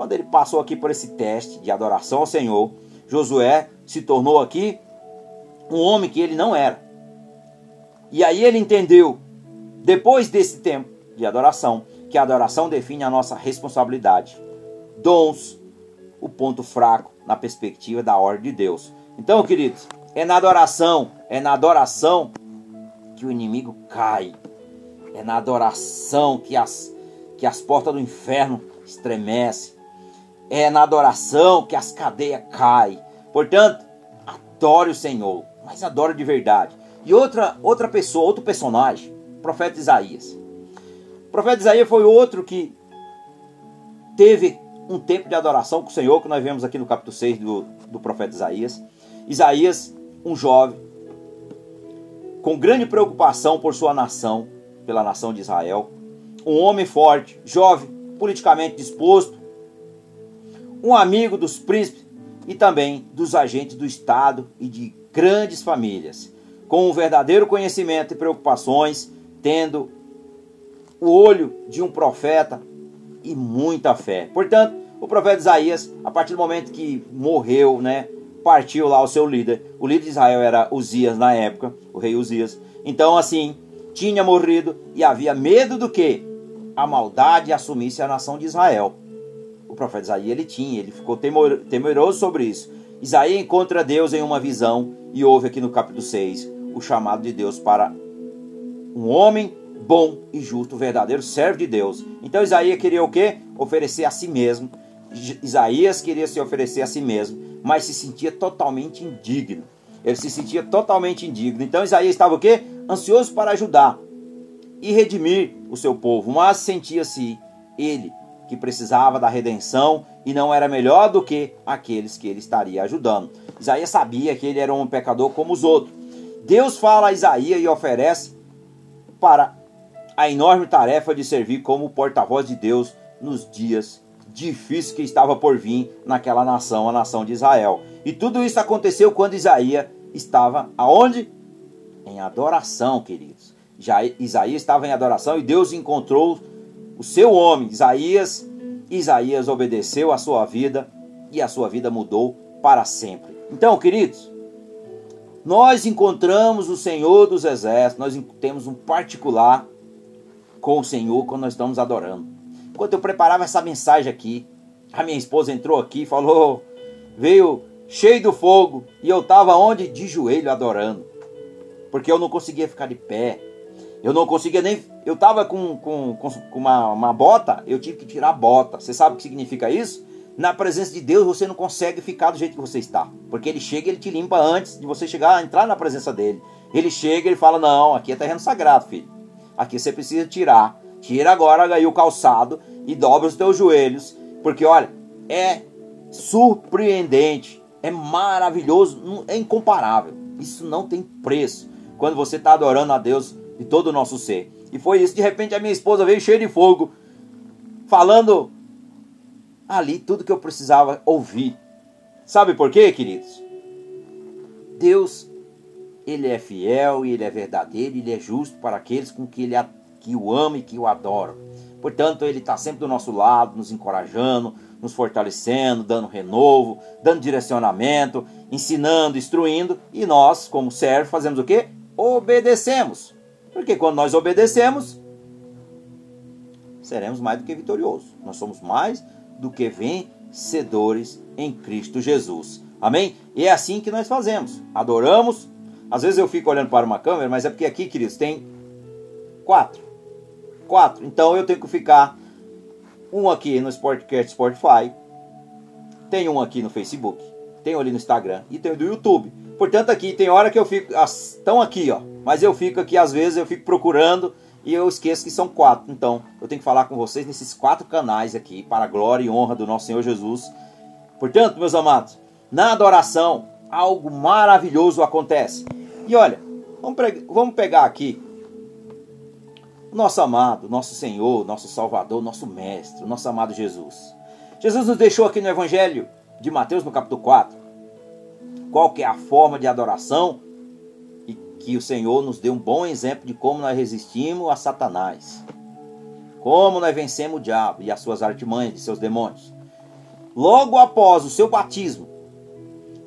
quando ele passou aqui por esse teste de adoração ao Senhor, Josué se tornou aqui um homem que ele não era. E aí ele entendeu, depois desse tempo de adoração, que a adoração define a nossa responsabilidade, dons, o ponto fraco na perspectiva da ordem de Deus. Então, queridos, é na adoração É na adoração que o inimigo cai. É na adoração que as, que as portas do inferno estremecem. É na adoração que as cadeias caem. Portanto, adore o Senhor, mas adore de verdade. E outra, outra pessoa, outro personagem, o profeta Isaías. O profeta Isaías foi outro que teve um tempo de adoração com o Senhor, que nós vemos aqui no capítulo 6 do, do profeta Isaías. Isaías, um jovem, com grande preocupação por sua nação, pela nação de Israel. Um homem forte, jovem, politicamente disposto. Um amigo dos príncipes e também dos agentes do Estado e de grandes famílias. Com um verdadeiro conhecimento e preocupações, tendo o olho de um profeta e muita fé. Portanto, o profeta Isaías, a partir do momento que morreu, né, partiu lá o seu líder. O líder de Israel era Uzias na época, o rei Uzias. Então, assim, tinha morrido e havia medo do que? A maldade assumisse a nação de Israel. O profeta Isaías ele tinha, ele ficou temor, temeroso sobre isso. Isaías encontra Deus em uma visão e ouve aqui no capítulo 6 o chamado de Deus para um homem bom e justo, verdadeiro servo de Deus. Então Isaías queria o quê? Oferecer a si mesmo. Isaías queria se oferecer a si mesmo, mas se sentia totalmente indigno. Ele se sentia totalmente indigno. Então Isaías estava o quê? Ansioso para ajudar e redimir o seu povo, mas sentia-se ele que precisava da redenção e não era melhor do que aqueles que ele estaria ajudando. Isaías sabia que ele era um pecador como os outros. Deus fala a Isaías e oferece para a enorme tarefa de servir como porta-voz de Deus nos dias difíceis que estava por vir naquela nação, a nação de Israel. E tudo isso aconteceu quando Isaías estava aonde? Em adoração, queridos. Já Isaías estava em adoração e Deus encontrou o seu homem, Isaías. Isaías obedeceu a sua vida e a sua vida mudou para sempre. Então, queridos, nós encontramos o Senhor dos Exércitos, nós temos um particular com o Senhor quando nós estamos adorando. Enquanto eu preparava essa mensagem aqui, a minha esposa entrou aqui e falou, veio cheio do fogo, e eu estava onde? De joelho adorando. Porque eu não conseguia ficar de pé. Eu não conseguia nem. Eu estava com, com, com uma, uma bota, eu tive que tirar a bota. Você sabe o que significa isso? Na presença de Deus você não consegue ficar do jeito que você está. Porque ele chega e ele te limpa antes de você chegar a entrar na presença dele. Ele chega e ele fala: Não, aqui é terreno sagrado, filho. Aqui você precisa tirar. Tira agora aí o calçado e dobra os teus joelhos. Porque olha, é surpreendente, é maravilhoso, é incomparável. Isso não tem preço. Quando você está adorando a Deus de todo o nosso ser. E foi isso. De repente a minha esposa veio cheia de fogo, falando ali tudo que eu precisava ouvir. Sabe por quê, queridos? Deus ele é fiel e ele é verdadeiro, ele é justo para aqueles com que ele que o ama e que o adoram. Portanto, ele está sempre do nosso lado, nos encorajando, nos fortalecendo, dando renovo, dando direcionamento, ensinando, instruindo, e nós, como servos, fazemos o quê? Obedecemos. Porque quando nós obedecemos, seremos mais do que vitoriosos. Nós somos mais do que vencedores em Cristo Jesus. Amém? E é assim que nós fazemos. Adoramos, às vezes eu fico olhando para uma câmera, mas é porque aqui, queridos, tem quatro. Quatro. Então eu tenho que ficar um aqui no Sportcast Spotify, tem um aqui no Facebook, tem um ali no Instagram e tem o do YouTube. Portanto, aqui tem hora que eu fico. Estão aqui, ó. Mas eu fico aqui, às vezes, eu fico procurando e eu esqueço que são quatro. Então, eu tenho que falar com vocês nesses quatro canais aqui, para a glória e honra do nosso Senhor Jesus. Portanto, meus amados, na adoração, algo maravilhoso acontece. E olha, vamos, vamos pegar aqui o nosso amado, nosso Senhor, nosso Salvador, nosso Mestre, nosso amado Jesus. Jesus nos deixou aqui no Evangelho de Mateus, no capítulo 4, qual que é a forma de adoração e que o Senhor nos deu um bom exemplo de como nós resistimos a Satanás. Como nós vencemos o diabo e as suas artimanhas de seus demônios. Logo após o seu batismo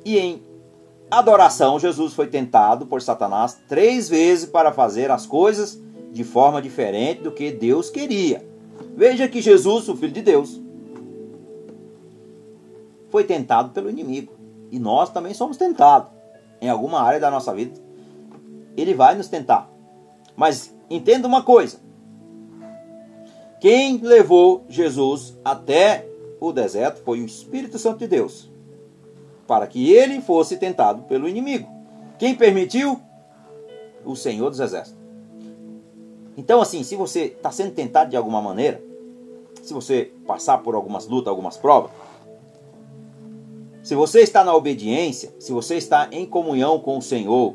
e em adoração, Jesus foi tentado por Satanás três vezes para fazer as coisas de forma diferente do que Deus queria. Veja que Jesus, o Filho de Deus, foi tentado pelo inimigo. E nós também somos tentados em alguma área da nossa vida. ele vai nos tentar. Mas entenda uma coisa: quem levou Jesus até o deserto foi o Espírito Santo de Deus, para que ele fosse tentado pelo inimigo. Quem permitiu? O Senhor dos Exércitos. Então, assim, se você está sendo tentado de alguma maneira, se você passar por algumas lutas, algumas provas, se você está na obediência, se você está em comunhão com o Senhor,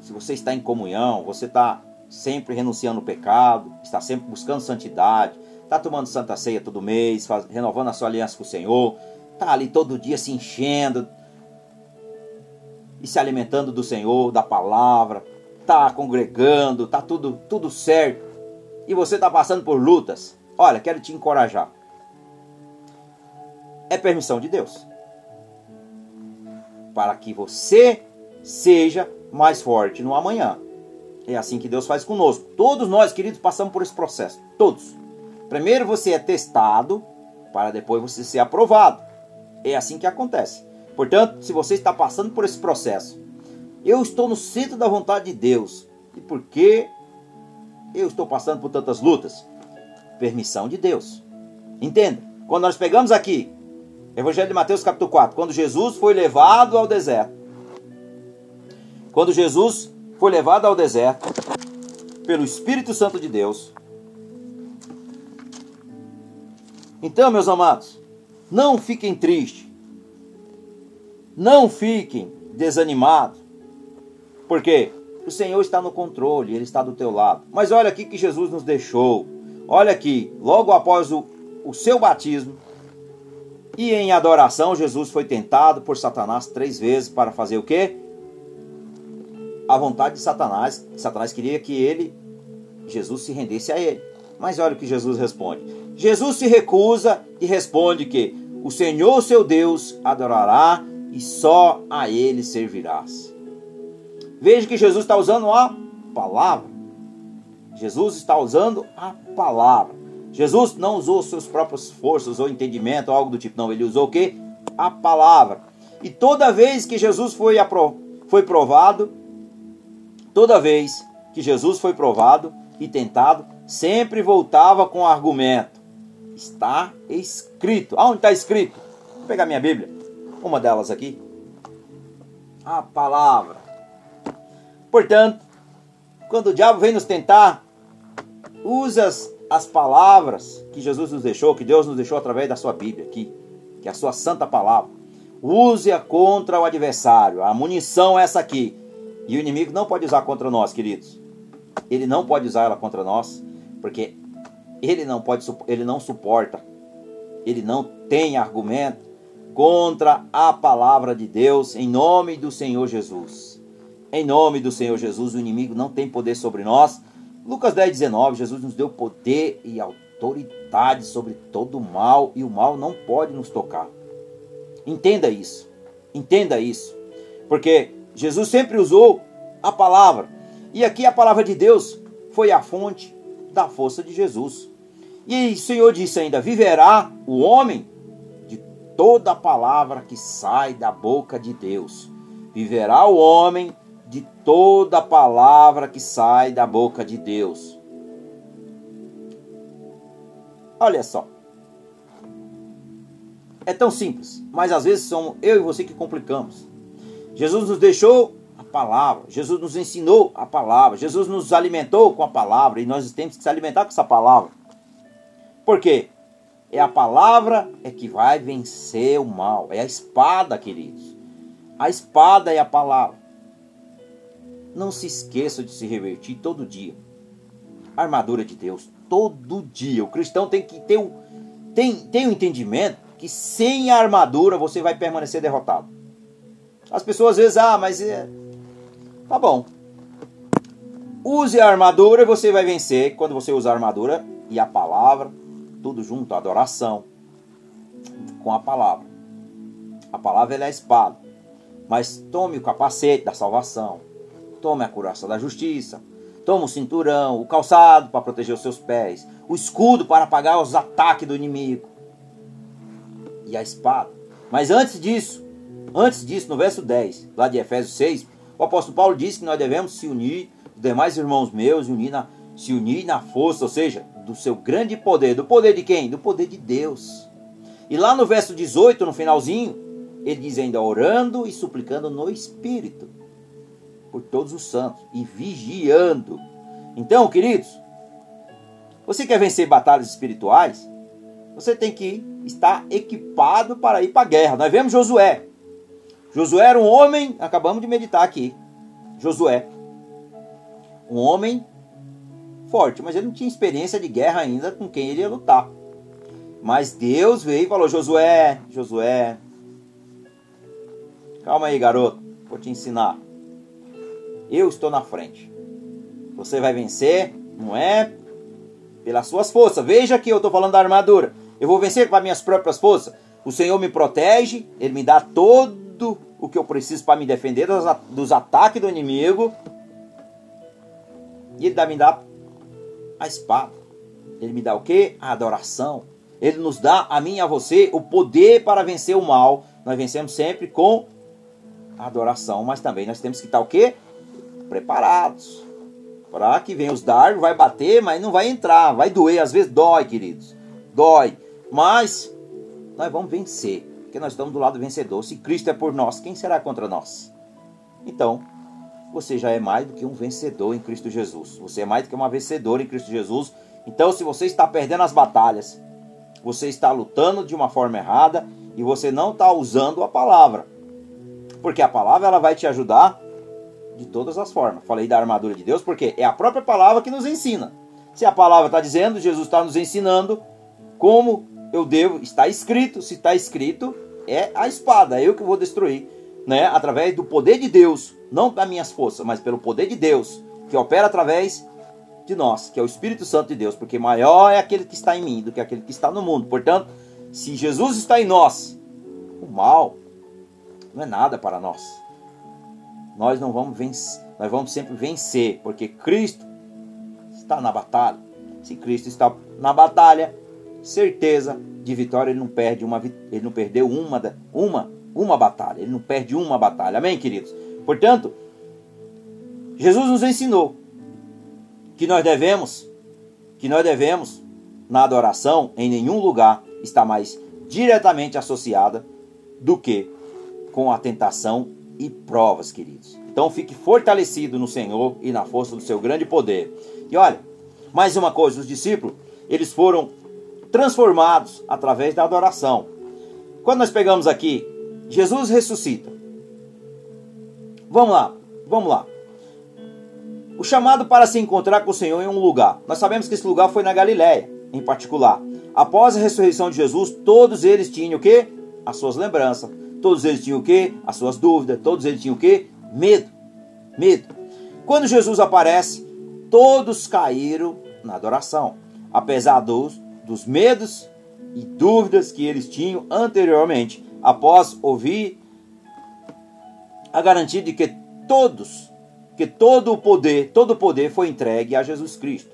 se você está em comunhão, você está sempre renunciando ao pecado, está sempre buscando santidade, está tomando santa ceia todo mês, faz, renovando a sua aliança com o Senhor, está ali todo dia se enchendo e se alimentando do Senhor, da palavra, está congregando, está tudo, tudo certo, e você está passando por lutas, olha, quero te encorajar. É permissão de Deus. Para que você seja mais forte no amanhã. É assim que Deus faz conosco. Todos nós, queridos, passamos por esse processo. Todos. Primeiro você é testado, para depois você ser aprovado. É assim que acontece. Portanto, se você está passando por esse processo, eu estou no centro da vontade de Deus. E por que eu estou passando por tantas lutas? Permissão de Deus. Entenda, quando nós pegamos aqui, Evangelho de Mateus capítulo 4, quando Jesus foi levado ao deserto, quando Jesus foi levado ao deserto pelo Espírito Santo de Deus. Então, meus amados, não fiquem tristes, não fiquem desanimados, porque o Senhor está no controle, Ele está do teu lado. Mas olha aqui que Jesus nos deixou. Olha aqui, logo após o, o seu batismo, e em adoração, Jesus foi tentado por Satanás três vezes para fazer o quê? a vontade de Satanás. Satanás queria que ele, Jesus, se rendesse a ele. Mas olha o que Jesus responde. Jesus se recusa e responde que o Senhor seu Deus adorará e só a ele servirás. Veja que Jesus está usando a palavra. Jesus está usando a palavra. Jesus não usou suas próprias forças ou entendimento, ou algo do tipo. Não, ele usou o que? A palavra. E toda vez que Jesus foi, foi provado, Toda vez que Jesus foi provado e tentado, sempre voltava com o argumento: está escrito. Aonde está escrito? Vou pegar minha Bíblia, uma delas aqui. A palavra. Portanto, quando o diabo vem nos tentar, usa as palavras que Jesus nos deixou, que Deus nos deixou através da sua Bíblia aqui, que é a sua santa palavra. Use-a contra o adversário. A munição é essa aqui. E o inimigo não pode usar contra nós, queridos. Ele não pode usar ela contra nós, porque ele não pode, ele não suporta, ele não tem argumento contra a palavra de Deus em nome do Senhor Jesus. Em nome do Senhor Jesus, o inimigo não tem poder sobre nós. Lucas 10, 19, Jesus nos deu poder e autoridade sobre todo o mal e o mal não pode nos tocar. Entenda isso. Entenda isso. Porque Jesus sempre usou a palavra. E aqui a palavra de Deus foi a fonte da força de Jesus. E o Senhor disse ainda: viverá o homem de toda palavra que sai da boca de Deus. Viverá o homem de toda palavra que sai da boca de Deus. Olha só. É tão simples, mas às vezes são eu e você que complicamos. Jesus nos deixou a palavra, Jesus nos ensinou a palavra, Jesus nos alimentou com a palavra e nós temos que se alimentar com essa palavra. Por quê? É a palavra é que vai vencer o mal, é a espada, queridos. A espada é a palavra. Não se esqueça de se revertir todo dia. A armadura de Deus, todo dia. O cristão tem que ter o, tem, tem o entendimento que sem a armadura você vai permanecer derrotado. As pessoas às vezes, ah, mas é... tá bom. Use a armadura e você vai vencer. Quando você usar a armadura e a palavra, tudo junto, adoração com a palavra. A palavra é a espada. Mas tome o capacete da salvação. Tome a couraça da justiça. Tome o cinturão, o calçado para proteger os seus pés, o escudo para apagar os ataques do inimigo e a espada. Mas antes disso, Antes disso, no verso 10, lá de Efésios 6, O apóstolo Paulo diz que nós devemos se unir, os demais irmãos meus, unir na, se unir na força, ou seja, do seu grande poder. Do poder de quem? Do poder de Deus. E lá no verso 18, no finalzinho, ele diz ainda orando e suplicando no Espírito por todos os santos e vigiando. Então, queridos, você quer vencer batalhas espirituais? Você tem que estar equipado para ir para a guerra. Nós vemos Josué. Josué era um homem, acabamos de meditar aqui. Josué. Um homem forte, mas ele não tinha experiência de guerra ainda com quem ele ia lutar. Mas Deus veio e falou: Josué, Josué, calma aí, garoto, vou te ensinar. Eu estou na frente. Você vai vencer, não é pelas suas forças. Veja que eu estou falando da armadura. Eu vou vencer com as minhas próprias forças. O Senhor me protege, Ele me dá todo o que eu preciso para me defender dos, dos ataques do inimigo. E Ele me dá a espada. Ele me dá o que? A adoração. Ele nos dá, a mim e a você, o poder para vencer o mal. Nós vencemos sempre com adoração, mas também nós temos que estar o quê? Preparados. Para que venha os dardos, vai bater, mas não vai entrar. Vai doer, às vezes dói, queridos. Dói. Mas nós vamos vencer. Porque nós estamos do lado vencedor. Se Cristo é por nós, quem será contra nós? Então, você já é mais do que um vencedor em Cristo Jesus. Você é mais do que uma vencedora em Cristo Jesus. Então, se você está perdendo as batalhas, você está lutando de uma forma errada e você não está usando a palavra. Porque a palavra ela vai te ajudar de todas as formas. Falei da armadura de Deus porque é a própria palavra que nos ensina. Se a palavra está dizendo, Jesus está nos ensinando como eu devo, está escrito, se está escrito, é a espada, é eu que vou destruir né, através do poder de Deus, não das minhas forças, mas pelo poder de Deus, que opera através de nós, que é o Espírito Santo de Deus, porque maior é aquele que está em mim do que aquele que está no mundo. Portanto, se Jesus está em nós, o mal não é nada para nós. Nós não vamos vencer, nós vamos sempre vencer, porque Cristo está na batalha. Se Cristo está na batalha, certeza de vitória ele não perde uma, ele não perdeu uma, uma uma batalha. Ele não perde uma batalha. Amém, queridos? Portanto, Jesus nos ensinou que nós devemos, que nós devemos, na adoração, em nenhum lugar está mais diretamente associada do que com a tentação e provas, queridos. Então fique fortalecido no Senhor e na força do seu grande poder. E olha, mais uma coisa, os discípulos, eles foram transformados através da adoração. Quando nós pegamos aqui Jesus ressuscita. Vamos lá, vamos lá. O chamado para se encontrar com o Senhor em um lugar. Nós sabemos que esse lugar foi na Galiléia, em particular. Após a ressurreição de Jesus, todos eles tinham o quê? As suas lembranças. Todos eles tinham o quê? As suas dúvidas. Todos eles tinham o quê? Medo. Medo. Quando Jesus aparece, todos caíram na adoração. Apesar dos, dos medos e dúvidas que eles tinham anteriormente após ouvir a garantia de que todos, que todo o poder, todo o poder foi entregue a Jesus Cristo.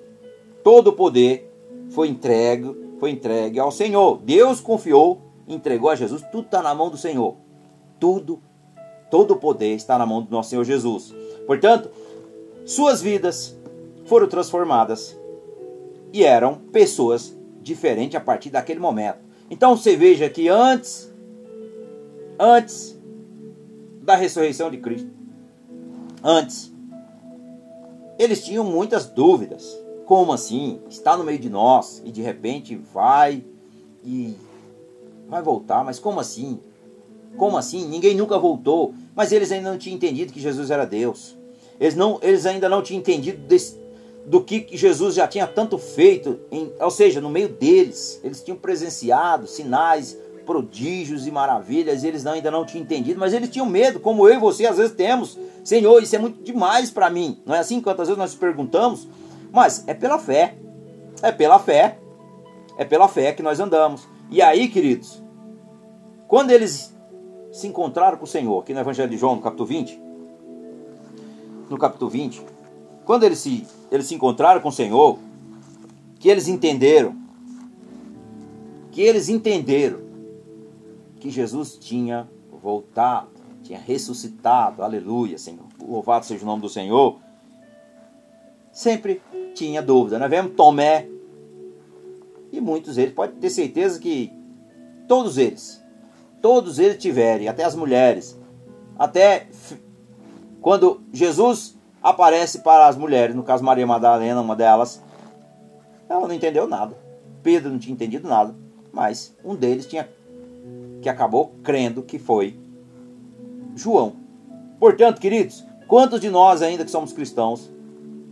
Todo o poder foi entregue, foi entregue ao Senhor. Deus confiou, entregou a Jesus, tudo está na mão do Senhor. Tudo, todo o poder está na mão do nosso Senhor Jesus. Portanto, suas vidas foram transformadas e eram pessoas diferentes a partir daquele momento. Então você veja que antes antes da ressurreição de Cristo. Antes, eles tinham muitas dúvidas. Como assim? Está no meio de nós e de repente vai e vai voltar, mas como assim? Como assim? Ninguém nunca voltou. Mas eles ainda não tinham entendido que Jesus era Deus. Eles, não, eles ainda não tinham entendido desse, do que Jesus já tinha tanto feito, em, ou seja, no meio deles. Eles tinham presenciado sinais, prodígios e maravilhas, e eles não, ainda não tinham entendido, mas eles tinham medo, como eu e você às vezes temos. Senhor, isso é muito demais para mim. Não é assim quantas vezes nós perguntamos? Mas é pela fé. É pela fé. É pela fé que nós andamos. E aí, queridos, quando eles se encontraram com o Senhor, aqui no Evangelho de João, no capítulo 20, no capítulo 20, quando eles se, eles se encontraram com o Senhor, que eles entenderam, que eles entenderam que Jesus tinha voltado, tinha ressuscitado, aleluia, Senhor, louvado seja o nome do Senhor, sempre tinha dúvida. Nós vemos Tomé e muitos deles, pode ter certeza que todos eles, todos eles tiverem, até as mulheres, até quando Jesus aparece para as mulheres, no caso Maria Madalena, uma delas, ela não entendeu nada. Pedro não tinha entendido nada, mas um deles tinha que acabou crendo que foi João. Portanto, queridos, quantos de nós ainda que somos cristãos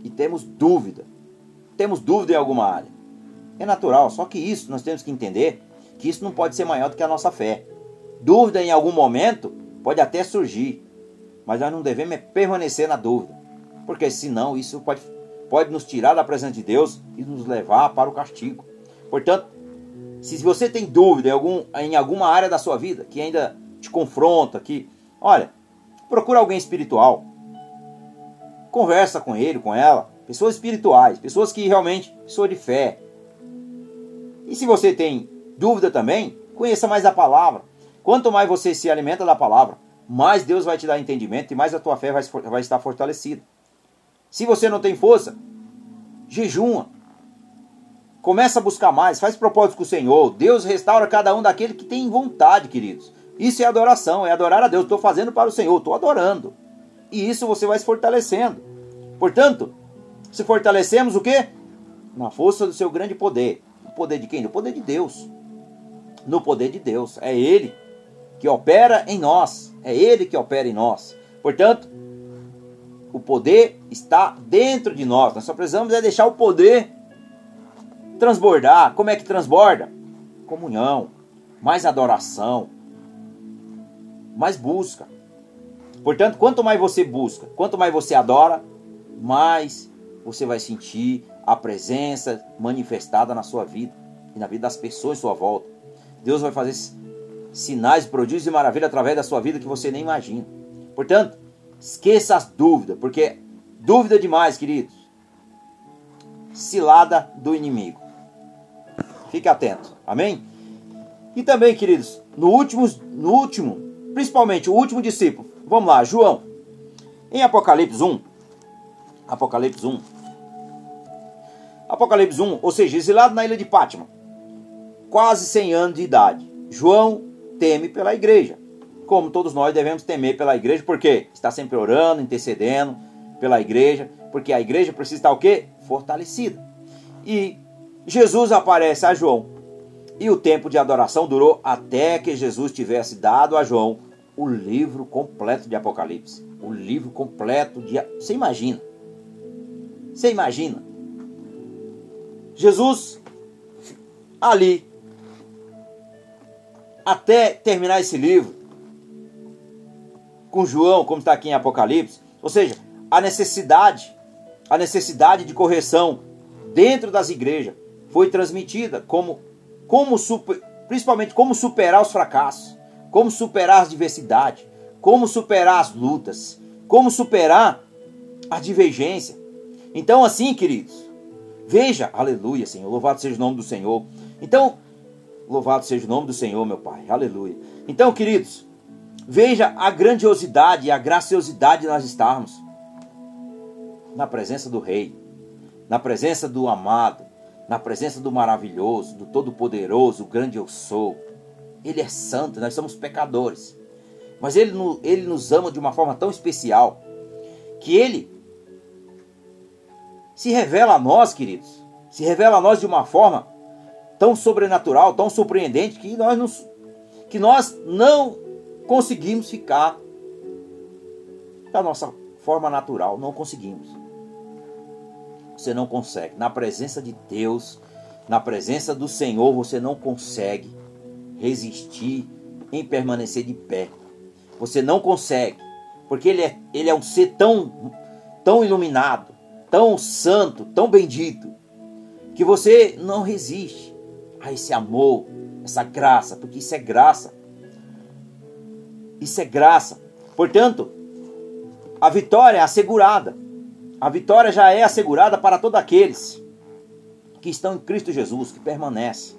e temos dúvida, temos dúvida em alguma área? É natural, só que isso nós temos que entender que isso não pode ser maior do que a nossa fé. Dúvida em algum momento pode até surgir, mas nós não devemos permanecer na dúvida, porque senão isso pode, pode nos tirar da presença de Deus e nos levar para o castigo. Portanto, se você tem dúvida em, algum, em alguma área da sua vida que ainda te confronta, que, olha, procura alguém espiritual. Conversa com ele, com ela, pessoas espirituais, pessoas que realmente, pessoas de fé. E se você tem dúvida também, conheça mais a palavra. Quanto mais você se alimenta da palavra, mais Deus vai te dar entendimento e mais a tua fé vai, vai estar fortalecida. Se você não tem força, jejuma, Começa a buscar mais, faz propósito com o Senhor. Deus restaura cada um daquele que tem vontade, queridos. Isso é adoração, é adorar a Deus. Estou fazendo para o Senhor, estou adorando. E isso você vai se fortalecendo. Portanto, se fortalecemos o quê? Na força do seu grande poder. Poder de quem? O poder de Deus. No poder de Deus. É Ele que opera em nós. É Ele que opera em nós. Portanto, o poder está dentro de nós. Nós só precisamos é deixar o poder Transbordar, como é que transborda? Comunhão, mais adoração, mais busca. Portanto, quanto mais você busca, quanto mais você adora, mais você vai sentir a presença manifestada na sua vida e na vida das pessoas à sua volta. Deus vai fazer sinais, prodígios e maravilhas através da sua vida que você nem imagina. Portanto, esqueça as dúvidas, porque dúvida demais, queridos. Cilada do inimigo. Fique atento. Amém? E também, queridos, no último, no último, principalmente o último discípulo. Vamos lá, João. Em Apocalipse 1, Apocalipse 1. Apocalipse 1, ou seja, exilado na ilha de Pátima, quase 100 anos de idade. João teme pela igreja. Como todos nós devemos temer pela igreja, porque está sempre orando, intercedendo pela igreja, porque a igreja precisa estar o quê? Fortalecida. E Jesus aparece a João e o tempo de adoração durou até que Jesus tivesse dado a João o livro completo de Apocalipse. O livro completo de. Você imagina? Você imagina? Jesus ali, até terminar esse livro, com João, como está aqui em Apocalipse, ou seja, a necessidade, a necessidade de correção dentro das igrejas foi transmitida como, como super, principalmente como superar os fracassos, como superar as diversidades, como superar as lutas, como superar a divergência. Então, assim, queridos, veja, aleluia, Senhor, louvado seja o nome do Senhor. Então, louvado seja o nome do Senhor, meu Pai, aleluia. Então, queridos, veja a grandiosidade e a graciosidade de nós estarmos na presença do Rei, na presença do amado, na presença do maravilhoso, do todo-poderoso, o grande eu sou. Ele é santo, nós somos pecadores. Mas ele, ele nos ama de uma forma tão especial que ele se revela a nós, queridos. Se revela a nós de uma forma tão sobrenatural, tão surpreendente que nós, nos, que nós não conseguimos ficar da nossa forma natural. Não conseguimos você não consegue. Na presença de Deus, na presença do Senhor, você não consegue resistir em permanecer de pé. Você não consegue, porque ele é, ele é um ser tão, tão iluminado, tão santo, tão bendito, que você não resiste a esse amor, essa graça, porque isso é graça. Isso é graça. Portanto, a vitória é assegurada. A vitória já é assegurada para todos aqueles que estão em Cristo Jesus, que permanecem.